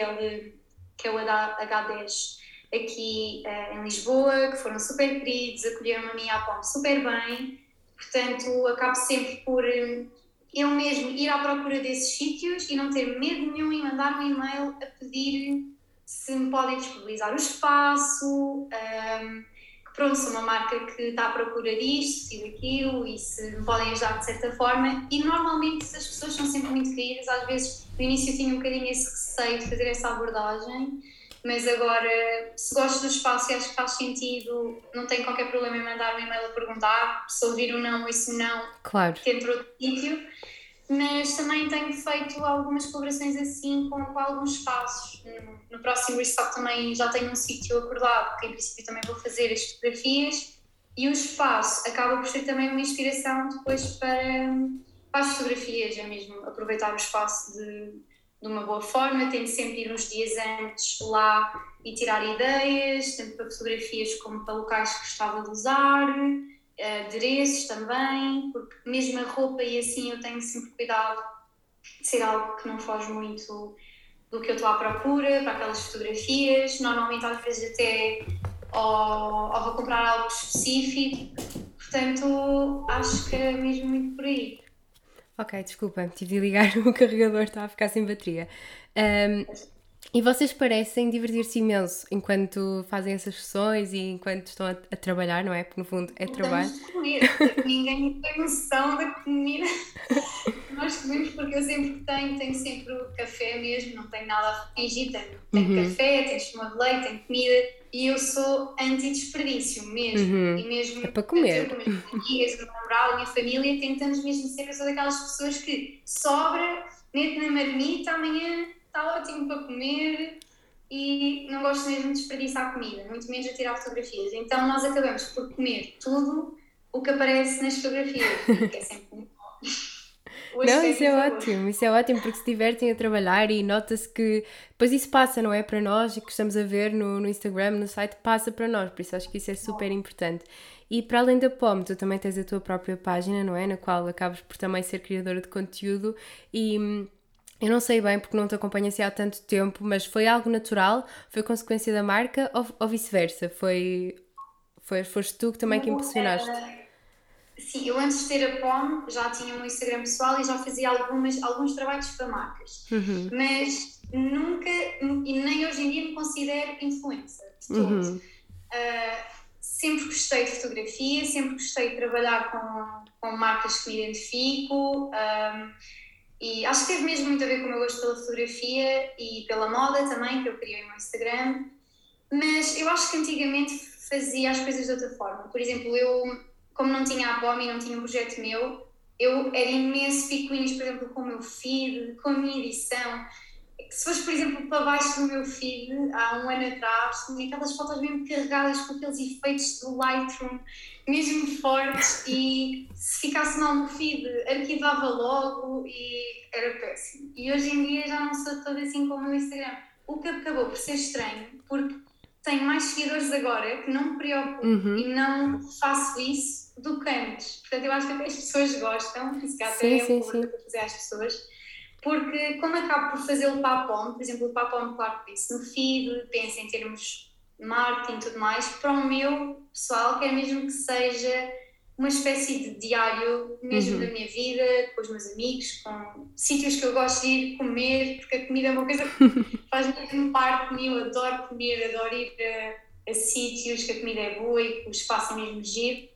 que é o H10 aqui uh, em Lisboa, que foram super queridos, acolheram a minha a super bem, portanto acabo sempre por um, eu mesmo ir à procura desses sítios e não ter medo nenhum em mandar um e-mail a pedir se me podem disponibilizar o espaço, um, que pronto, sou uma marca que está à procura disto e daquilo e se me podem ajudar de certa forma. E normalmente as pessoas são sempre muito queridas, às vezes no início eu tinha um bocadinho esse receio de fazer essa abordagem mas agora, se gosto do espaço e acho que faz sentido, não tenho qualquer problema em mandar um e-mail a perguntar se ouvir ou não, isso não, claro. dentro outro sítio. Mas também tenho feito algumas colaborações assim com, com alguns espaços. No, no próximo restock também já tenho um sítio acordado, que em princípio também vou fazer as fotografias. E o espaço acaba por ser também uma inspiração depois para, para as fotografias, é mesmo aproveitar o espaço de de uma boa forma, tento sempre ir uns dias antes lá e tirar ideias, tanto para fotografias como para locais que gostava de usar, adereços também, porque mesmo a roupa e assim eu tenho sempre cuidado de ser algo que não foge muito do que eu estou à procura, para aquelas fotografias. Normalmente, às vezes, até ou, ou vou comprar algo específico, portanto, acho que é mesmo muito por aí. Ok, desculpa, tive de ligar o carregador, está a ficar sem bateria. Um, E vocês parecem divertir-se imenso enquanto fazem essas sessões e enquanto estão a, a trabalhar, não é? Porque no fundo é trabalho. De comer. Ninguém tem noção da comida. Nós comemos porque eu sempre tenho, tenho sempre o café mesmo, não tenho nada a fingir. Tenho, tenho uhum. café, tenho espuma de leite, tenho comida e eu sou anti-desperdício mesmo. Uhum. E mesmo é para comer. com as minhas amigas, o meu namorado, a minha família, tentamos mesmo ser eu sou daquelas pessoas que sobra, mete na marmita, amanhã está ótimo para comer e não gosto mesmo de desperdiçar comida, muito menos de tirar fotografias. Então nós acabamos por comer tudo o que aparece nas fotografias, que é sempre muito bom. não, isso é ótimo, isso é ótimo porque se divertem a trabalhar e nota-se que depois isso passa, não é? Para nós e que estamos a ver no, no Instagram, no site, passa para nós, por isso acho que isso é super importante. E para além da POM, tu também tens a tua própria página, não é? Na qual acabas por também ser criadora de conteúdo e hum, eu não sei bem porque não te acompanho assim há tanto tempo, mas foi algo natural? Foi consequência da marca ou, ou vice-versa? Foi, foi, foste tu que também que impulsionaste? sim, eu antes de ter a POM já tinha um Instagram pessoal e já fazia algumas, alguns trabalhos para marcas. Uhum. Mas nunca, e nem hoje em dia me considero influencer de todo. Uhum. Uh, sempre gostei de fotografia, sempre gostei de trabalhar com, com marcas que me identifico. Um, e acho que teve mesmo muito a ver com o meu gosto pela fotografia e pela moda também, que eu criei no Instagram. Mas eu acho que antigamente fazia as coisas de outra forma. Por exemplo, eu, como não tinha a POM e não tinha um projeto meu, eu era imenso picuinhos, por exemplo, com o meu feed, com a minha edição se fores, por exemplo, para baixo do meu feed, há um ano atrás, tinha aquelas fotos mesmo carregadas com aqueles efeitos do Lightroom, mesmo fortes, e se ficasse mal no feed, arquivava logo e era péssimo. E hoje em dia já não sou toda assim como no Instagram. O que acabou por ser estranho, porque tenho mais seguidores agora que não me preocupo uhum. e não faço isso do que antes. Portanto, eu acho que até as pessoas gostam, isso que até é sim. para fazer às pessoas porque como acabo por fazer o PAPOM, por exemplo, o PAPOM, claro que disse, no feed, penso em termos marketing e tudo mais, para o meu pessoal, quero mesmo que seja uma espécie de diário mesmo uhum. da minha vida, com os meus amigos, com sítios que eu gosto de ir comer, porque a comida é uma coisa que faz mesmo parte de mim, eu adoro comer, adoro ir a, a sítios que a comida é boa e que o espaço é mesmo giro.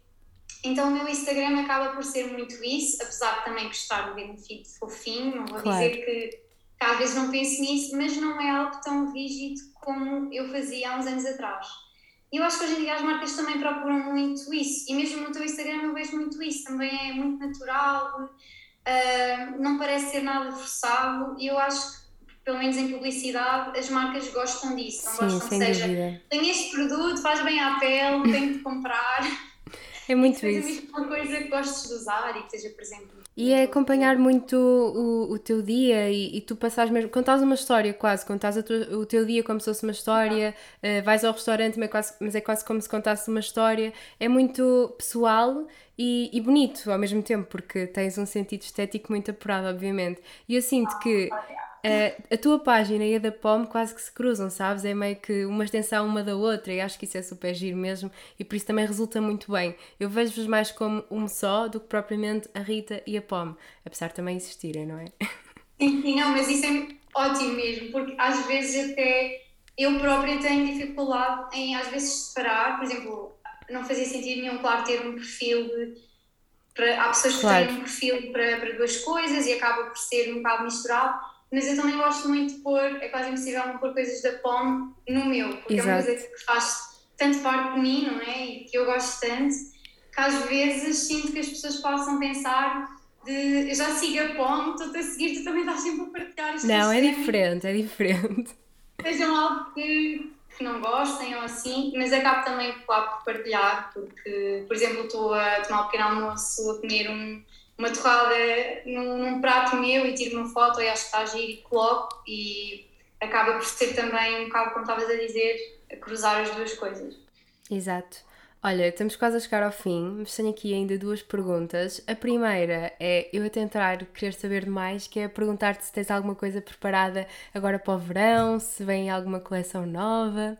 Então o meu Instagram acaba por ser muito isso, apesar de também gostar de ver um feed fofinho, não vou claro. dizer que, que às vezes não penso nisso, mas não é algo tão rígido como eu fazia há uns anos atrás. E eu acho que hoje em dia as marcas também procuram muito isso, e mesmo no teu Instagram eu vejo muito isso, também é muito natural, uh, não parece ser nada forçado, e eu acho que pelo menos em publicidade, as marcas gostam disso, não Sim, gostam, seja, dúvida. tem este produto, faz bem à pele, tem de comprar. É muito seja isso. uma coisa que gostes de usar e que esteja presente. E é acompanhar muito o, o teu dia e, e tu passares mesmo. Contas uma história quase, contas o, o teu dia como se fosse uma história, uh, vais ao restaurante, mas é, quase, mas é quase como se contasse uma história. É muito pessoal e, e, bonito ao mesmo tempo, porque tens um sentido estético muito apurado, obviamente. E eu sinto que a, a tua página e a da POM quase que se cruzam, sabes? É meio que uma extensão uma da outra e acho que isso é super giro mesmo e por isso também resulta muito bem. Eu vejo-vos mais como um só do que propriamente a Rita e a POM, apesar de também existirem, não é? Sim, sim, não, mas isso é ótimo mesmo, porque às vezes até eu própria tenho dificuldade em às vezes separar, por exemplo, não fazia sentido nenhum, claro, ter um perfil de, para, há pessoas que claro. têm um perfil para, para duas coisas e acaba por ser um bocado misturado mas eu também gosto muito de pôr, é quase impossível não pôr coisas da POM no meu, porque Exato. é uma coisa que faz tanto parte de mim, não é? E que eu gosto tanto, que às vezes sinto que as pessoas possam pensar de eu já sigo a POM, estou-te a seguir, tu também estás sempre a partilhar isto. Não, é diferente, é diferente. Sejam algo que, que não gostem ou assim, mas acabo também, claro, por partilhar, porque, por exemplo, estou a tomar um pequeno almoço, a comer um uma torrada num, num, prato meu e tiro uma foto e acho que está a giro e coloco e acaba por ser também um bocado, como estavas a dizer, a cruzar as duas coisas. Exato. Olha, estamos quase a chegar ao fim, mas tenho aqui ainda duas perguntas. A primeira é eu a tentar querer saber mais, que é perguntar-te se tens alguma coisa preparada agora para o verão, se vem alguma coleção nova.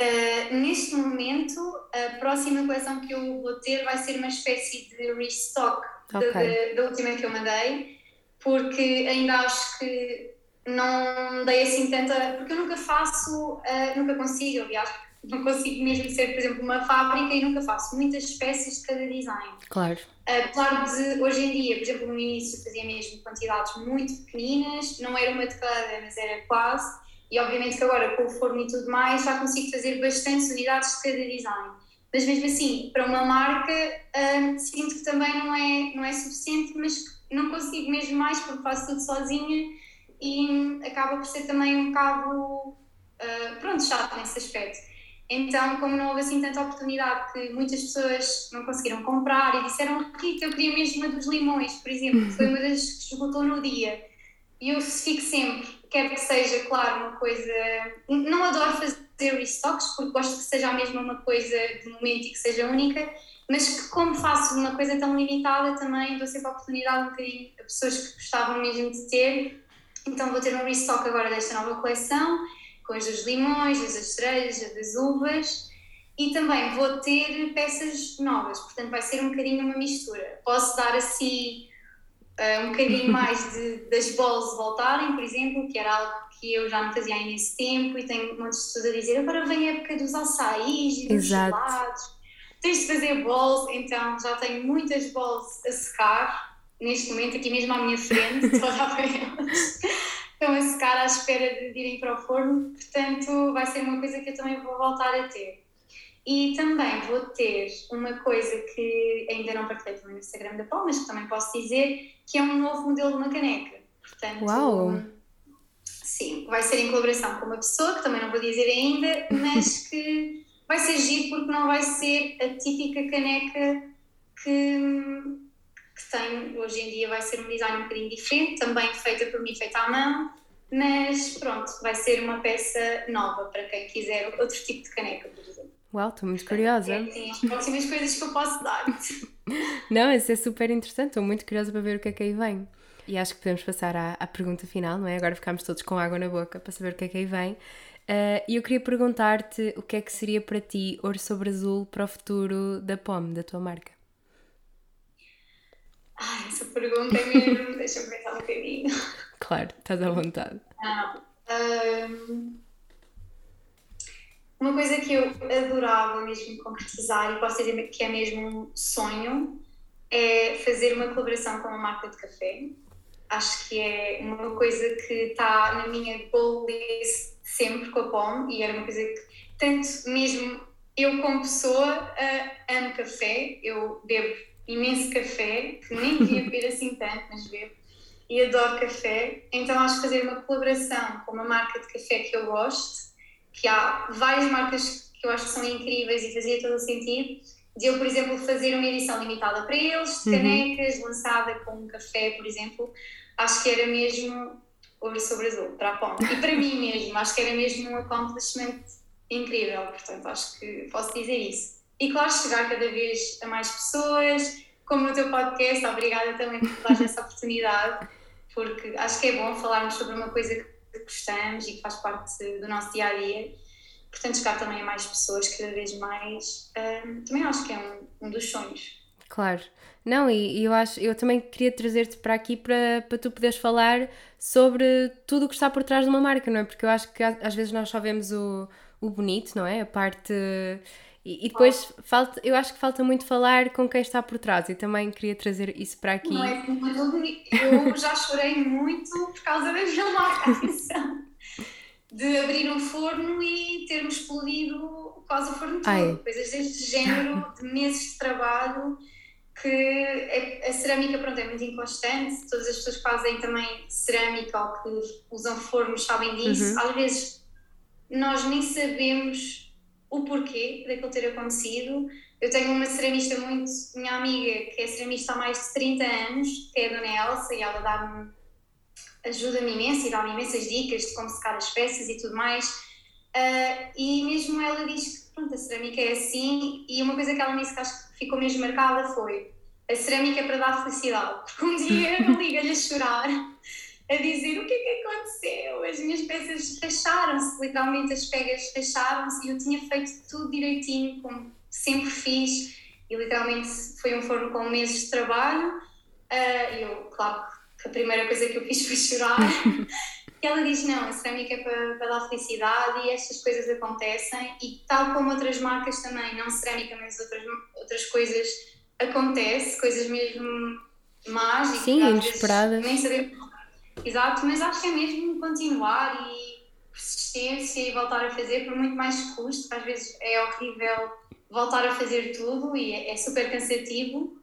Uh, neste momento, a próxima coleção que eu vou ter vai ser uma espécie de restock okay. da, da, última que eu mandei, porque ainda acho que não dei assim tanta. Porque eu nunca faço, uh, nunca consigo, aliás, não consigo mesmo ser, por exemplo, uma fábrica e nunca faço muitas peças de cada design. Claro. Apesar de, hoje em dia, por exemplo, no início fazia mesmo quantidades muito pequeninas, não era uma de cada, mas era quase, e obviamente que agora com o forno e tudo mais já consigo fazer bastantes unidades de cada design. Mas mesmo assim, para uma marca, uh, sinto que também não é, não é suficiente, mas não consigo mesmo mais porque faço tudo sozinha e acaba por ser também um bocado, uh, pronto, chato nesse aspecto. Então, como não houve assim tanta oportunidade que muitas pessoas não conseguiram comprar e disseram, Rita, eu queria mesmo uma dos limões, por exemplo, que foi uma das que esgotou no dia. E eu fico sempre, quero que seja, claro, uma coisa. Não adoro fazer restocks, porque gosto que seja a mesma uma coisa de momento e que seja única, mas que, como faço uma coisa tão limitada, também dou sempre a oportunidade um bocadinho a pessoas que gostavam mesmo de ter. Então, vou ter um restock agora desta nova coleção com as dos limões, as das cerejas, as das uvas e também vou ter peças novas, portanto vai ser um bocadinho uma mistura. Posso dar assim uh, um bocadinho mais de, das bolas voltarem, por exemplo, que era algo que eu já não fazia há imenso tempo e tenho muitas pessoas a dizer agora vem a época dos açaís e dos Exato. gelados, tens de fazer bols, então já tenho muitas bols a secar neste momento aqui mesmo à minha frente, a olhar para elas estão a secar à espera de irem para o forno, portanto vai ser uma coisa que eu também vou voltar a ter. E também vou ter uma coisa que ainda não partilhei no Instagram da Pau, mas que também posso dizer, que é um novo modelo de uma caneca. Portanto, Uau! Sim, vai ser em colaboração com uma pessoa, que também não vou dizer ainda, mas que vai ser giro porque não vai ser a típica caneca que que tem, hoje em dia vai ser um design um bocadinho diferente, também feita por mim, feita à mão, mas pronto, vai ser uma peça nova para quem quiser outro tipo de caneca, por exemplo. Uau, estou muito curiosa. É, sim, as próximas coisas que eu posso dar. não, isso é super interessante, estou muito curiosa para ver o que é que aí vem. E acho que podemos passar à, à pergunta final, não é? Agora ficamos todos com água na boca para saber o que é que aí vem. Uh, e eu queria perguntar-te o que é que seria para ti ouro sobre azul para o futuro da POM, da tua marca. Ah, essa pergunta é mesmo. Deixa-me pensar um bocadinho. Claro, estás à vontade. Não. Um, uma coisa que eu adorava mesmo concretizar e posso dizer que é mesmo um sonho é fazer uma colaboração com uma marca de café. Acho que é uma coisa que está na minha goal list sempre com a POM e era uma coisa que, tanto mesmo eu como pessoa, uh, amo café, eu bebo imenso café, que nem devia beber assim tanto, mas bebo, e adoro café. Então acho que fazer uma colaboração com uma marca de café que eu gosto, que há várias marcas que eu acho que são incríveis e fazia todo o sentido, de eu, por exemplo, fazer uma edição limitada para eles, de uhum. canecas, uhum. lançada com um café, por exemplo, acho que era mesmo ouro sobre azul, para a ponta. E para mim mesmo, acho que era mesmo um accomplishment incrível, portanto acho que posso dizer isso. E claro, chegar cada vez a mais pessoas, como no teu podcast, obrigada também por dar essa oportunidade, porque acho que é bom falarmos sobre uma coisa que gostamos e que faz parte do nosso dia a dia. Portanto, chegar também a mais pessoas, cada vez mais, um, também acho que é um, um dos sonhos. Claro. Não, e, e, eu acho, eu também queria trazer-te para aqui para, para tu poderes falar sobre tudo o que está por trás de uma marca, não é? Porque eu acho que às vezes nós só vemos o, o bonito, não é? A parte e, e depois falta, eu acho que falta muito falar com quem está por trás e também queria trazer isso para aqui. Não é, eu já chorei muito por causa da atenção. De abrir um forno e termos explodido quase o forno todo. Coisas deste género, de meses de trabalho, que a, a, cerâmica pronto, é muito inconstante, todas as pessoas que fazem também cerâmica ou que usam fornos sabem disso. Uhum. Às vezes nós nem sabemos o porquê daquilo ter acontecido. Eu tenho uma ceramista muito, minha amiga, que é ceramista há mais de 30 anos, que é a Dona Elsa, e ela dá-me, ajuda-me imenso e dá-me imensas dicas de como secar as peças e tudo mais. Uh, e mesmo ela diz que pronto, a cerâmica é assim, e uma coisa que ela me disse que acho que ficou mesmo marcada foi a cerâmica é para dar felicidade, porque um dia eu liga-lhe a chorar a dizer o que é que aconteceu, as minhas peças racharam-se, literalmente as pegas racharam-se e eu tinha feito tudo direitinho, como sempre fiz, e literalmente foi um forno com meses de trabalho. Uh, eu, claro que a primeira coisa que eu fiz foi chorar. que ela diz não, a cerâmica é para, para dar felicidade e estas coisas acontecem e tal como outras marcas também, não cerâmica, mas outras, outras coisas acontece, coisas mesmo e Sim, inesperadas. nem sabemos. Exato, mas acho que é mesmo continuar e persistência e voltar a fazer por muito mais custo, às vezes é horrível voltar a fazer tudo e é, é super cansativo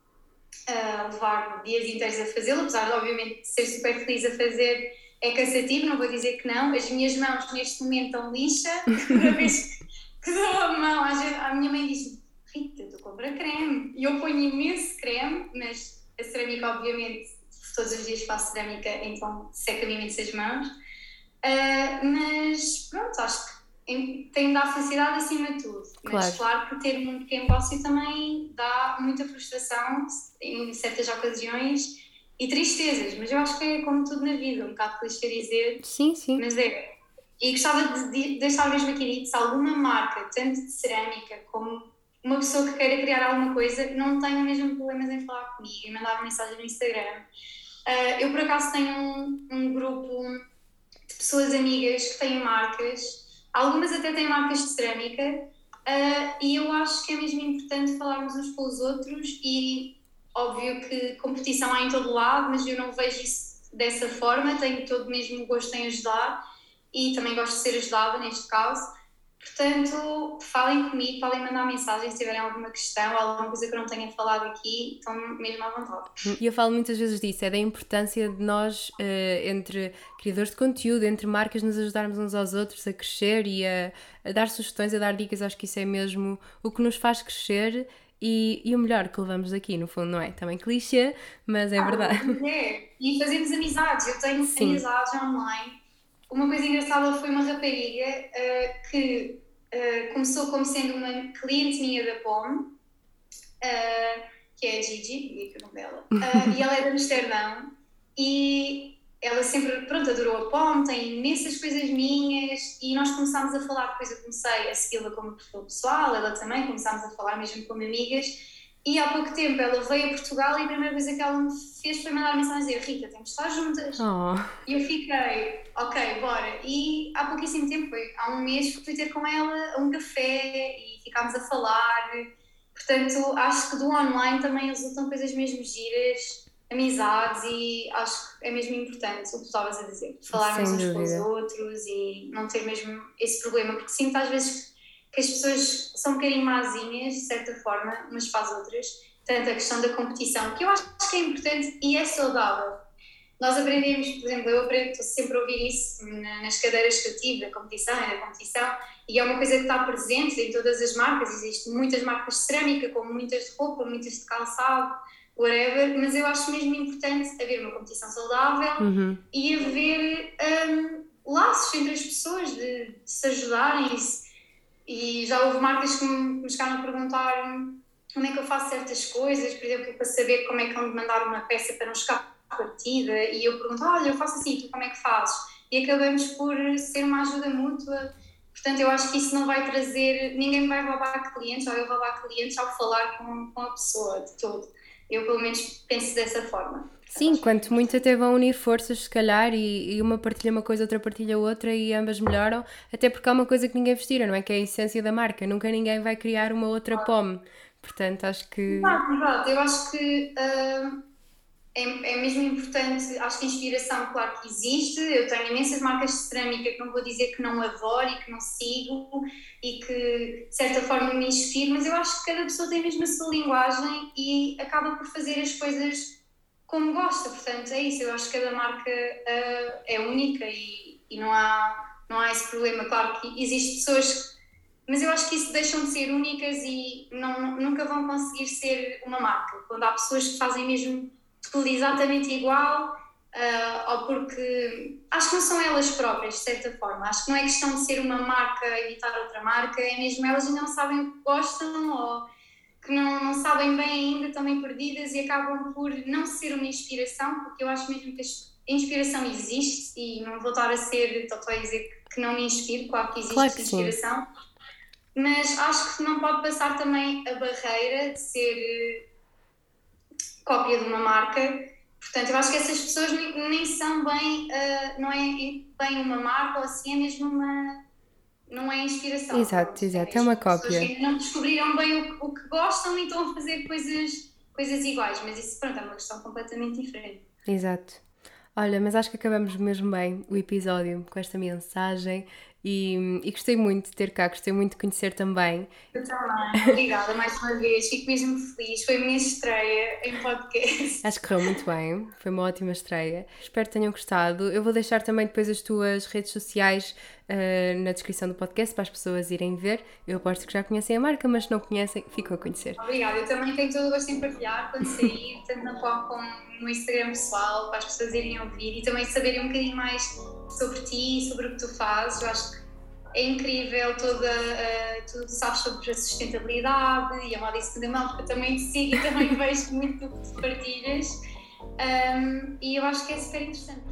uh, levar dias inteiros a fazê-lo, apesar de obviamente ser super feliz a fazer é cansativo, não vou dizer que não. As minhas mãos neste momento estão lixa, cada vez que dou a mão, a minha mãe diz Rita, tu compra creme. E eu ponho imenso creme, mas a cerâmica, obviamente, todos os dias faço cerâmica, então seca-me imenso as mãos. Uh, mas pronto, acho que tem de dar felicidade acima de tudo. Claro. Mas claro que ter um pequeno negócio também dá muita frustração em certas ocasiões e tristezas, mas eu acho que é como tudo na vida, um bocado clichê dizer. Sim, sim. Mas é. E gostava de deixar mesmo aqui dito: se alguma marca, tanto de cerâmica como uma pessoa que queira criar alguma coisa, não tenha mesmo problemas em falar comigo e mandar uma mensagem no Instagram. Uh, eu, por acaso, tenho um, um grupo de pessoas amigas que têm marcas, algumas até têm marcas de cerâmica, uh, e eu acho que é mesmo importante falarmos uns com os outros e Óbvio que competição há em todo lado, mas eu não vejo isso dessa forma. Tenho todo mesmo gosto em ajudar e também gosto de ser ajudada neste caso. Portanto, falem comigo, podem mandar mensagem se tiverem alguma questão ou alguma coisa que eu não tenha falado aqui, estão mesmo à vontade. E eu falo muitas vezes disso, é da importância de nós, uh, entre criadores de conteúdo, entre marcas, nos ajudarmos uns aos outros a crescer e a, a dar sugestões, a dar dicas. Acho que isso é mesmo o que nos faz crescer e, e, o melhor que levamos daqui, no fundo, não é? Também clichê, mas é ah, verdade. É, e fazemos amizades. Eu tenho Sim. amizades online. Uma coisa engraçada foi uma rapariga uh, que uh, começou como sendo uma cliente minha da POM, uh, que é a Gigi, que é o nome dela, e ela é de Amsterdão. E ela sempre, pronto, adorou a POM, tem imensas coisas minhas e nós começámos a falar, depois eu comecei a segui-la como perfil pessoal, ela também, começámos a falar mesmo como amigas e há pouco tempo ela veio a Portugal e a primeira coisa que ela me fez foi mandar mensagem dizer Rita, temos de estar juntas. Oh. E eu fiquei, ok, bora. E há pouquíssimo tempo, foi há um mês, fui ter com ela a um café e ficámos a falar. Portanto, acho que do online também resultam coisas mesmo giras amizades e acho que é mesmo importante o que tu estavas a dizer, falarmos uns com os outros e não ter mesmo esse problema, porque sinto às vezes que as pessoas são um bocadinho mazinhas, de certa forma, umas para as outras, tanto a questão da competição, que eu acho que é importante e é saudável. Nós aprendemos, por exemplo, eu aprendo, estou sempre a ouvir isso nas cadeiras que eu tive, da competição e da competição, e é uma coisa que está presente em todas as marcas, existem muitas marcas de cerâmica, como muitas de roupa, muitas de calçado, whatever, mas eu acho mesmo importante haver uma competição saudável uhum. e haver um, laços entre as pessoas de, de se ajudarem e já houve marcas que me, chegaram a perguntar como é que eu faço certas coisas, por exemplo, para saber como é que vão mandar uma peça para não chegar à partida e eu pergunto, olha, eu faço assim, tu como é que fazes? E acabamos por ser uma ajuda mútua Portanto, eu acho que isso não vai trazer, ninguém vai roubar clientes ou eu roubar clientes ao falar com, com a pessoa de todo. Eu, pelo menos, penso dessa forma. Sim, quanto muito até vão unir forças, se calhar, e, e, uma partilha uma coisa, outra partilha outra e ambas melhoram, até porque há uma coisa que ninguém vestirá, não é? Que é a essência da marca. Nunca ninguém vai criar uma outra pome. Portanto, acho que. Exato, exato. Eu acho que. Uh é, é mesmo importante, acho que a inspiração, claro que existe, eu tenho imensas marcas de cerâmica que não vou dizer que não adoro e que não sigo e que de certa forma me inspiro, mas eu acho que cada pessoa tem mesmo a sua linguagem e acaba por fazer as coisas como gosta, portanto é isso, eu acho que cada marca uh, é única e, e não, há, não há esse problema, claro que existem pessoas mas eu acho que isso deixam de ser únicas e não, nunca vão conseguir ser uma marca. Quando há pessoas que fazem mesmo tudo exatamente igual, uh, ou porque acho que não são elas próprias, de certa forma. Acho que não é questão de ser uma marca imitar outra marca, é mesmo elas ainda não sabem o que gostam ou que não, não sabem bem ainda, estão bem perdidas e acabam por não ser uma inspiração, porque eu acho mesmo que a inspiração existe e não vou estar a ser, estou a dizer que não me inspiro, claro que existe claro que inspiração, mas acho que não pode passar também a barreira de ser cópia de uma marca. Portanto, eu acho que essas pessoas nem, nem são bem, uh, não é bem uma marca ou assim, é mesmo uma, não é inspiração. Exato, exato, é, uma cópia. Que não descobriram bem o, o, que gostam e estão a fazer coisas, coisas iguais, mas isso, pronto, é uma questão completamente diferente. Exato. Olha, mas acho que acabamos mesmo bem o episódio com esta mensagem e, e, gostei muito de ter cá, gostei muito de conhecer também. Eu também, obrigada mais uma vez, fico mesmo feliz. Foi a minha estreia em podcast. Acho que correu muito bem, foi uma ótima estreia. Espero que tenham gostado. Eu vou deixar também depois as tuas redes sociais uh, na descrição do podcast para as pessoas irem ver. Eu aposto que já conhecem a marca, mas se não conhecem, ficam a conhecer. Obrigada, eu também tenho todo o gosto em partilhar quando sair, tanto na POC como no Instagram pessoal, para as pessoas irem ouvir e também saberem um bocadinho mais sobre ti, sobre o que tu fazes. Eu acho que é incrível toda, uh, tu sabes sobre a sustentabilidade e a moda em segunda mão, porque eu também te sigo e também vejo muito do que tu partilhas. Um, e eu acho que é super interessante.